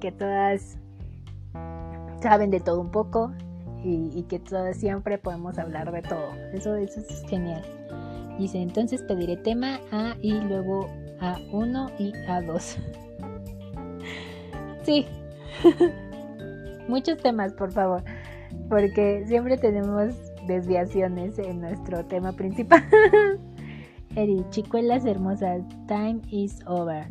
que todas saben de todo un poco y, que todas siempre podemos hablar de todo. Eso es genial. Dice, entonces pediré tema A y luego A1 y A2. <laughs> sí. <laughs> Muchos temas, por favor. Porque siempre tenemos desviaciones en nuestro tema principal. <laughs> Eri, chicuelas hermosas, time is over.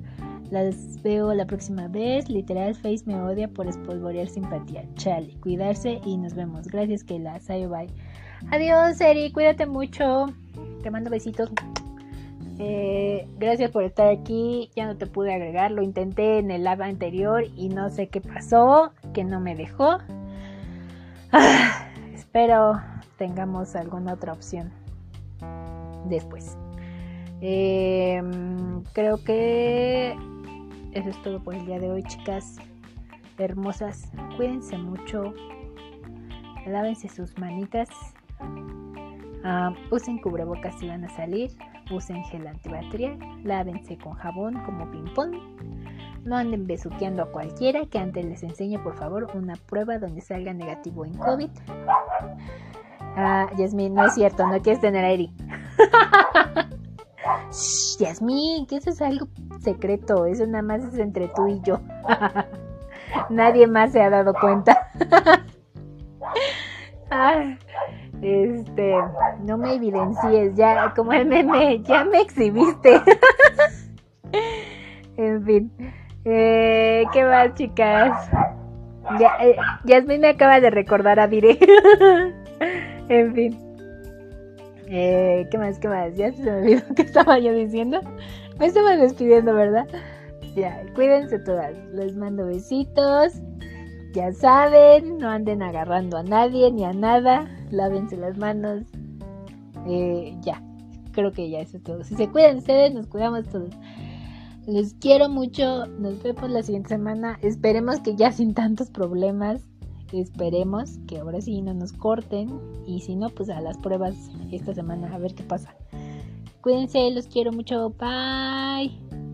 Las veo la próxima vez. Literal, Face me odia por espolvorear simpatía. Chale, cuidarse y nos vemos. Gracias, Keila. Say bye. Adiós, Eri. Cuídate mucho. Te mando besitos. Eh, gracias por estar aquí. Ya no te pude agregar. Lo intenté en el live anterior y no sé qué pasó. Que no me dejó. Ah, espero tengamos alguna otra opción después. Em, creo que eso es todo por el día de hoy, chicas hermosas. Cuídense mucho. Lávense sus manitas. Ah, usen cubrebocas si van a salir. Usen gel antibacterial. Lávense con jabón como ping-pong. No anden besuqueando a cualquiera. Que antes les enseñe, por favor, una prueba donde salga negativo en COVID. Ah, Yasmin, no es cierto. No quieres tener a Eric. Yasmin, que eso es algo secreto, eso nada más es entre tú y yo. <laughs> Nadie más se ha dado cuenta. <laughs> este, no me evidencies, ya como el meme, ya me exhibiste. <laughs> en fin, eh, ¿qué más, chicas? Ya, eh, Yasmin me acaba de recordar a Vire. <laughs> en fin. Eh, ¿Qué más? ¿Qué más? Ya se me olvidó <laughs> qué estaba yo diciendo. Me estaba despidiendo, ¿verdad? Ya, cuídense todas. Les mando besitos. Ya saben, no anden agarrando a nadie ni a nada. Lávense las manos. Eh, ya, creo que ya eso es todo. Si se cuidan ustedes, nos cuidamos todos. Les quiero mucho. Nos vemos la siguiente semana. Esperemos que ya sin tantos problemas. Esperemos que ahora sí no nos corten y si no, pues a las pruebas esta semana a ver qué pasa. Cuídense, los quiero mucho. Bye.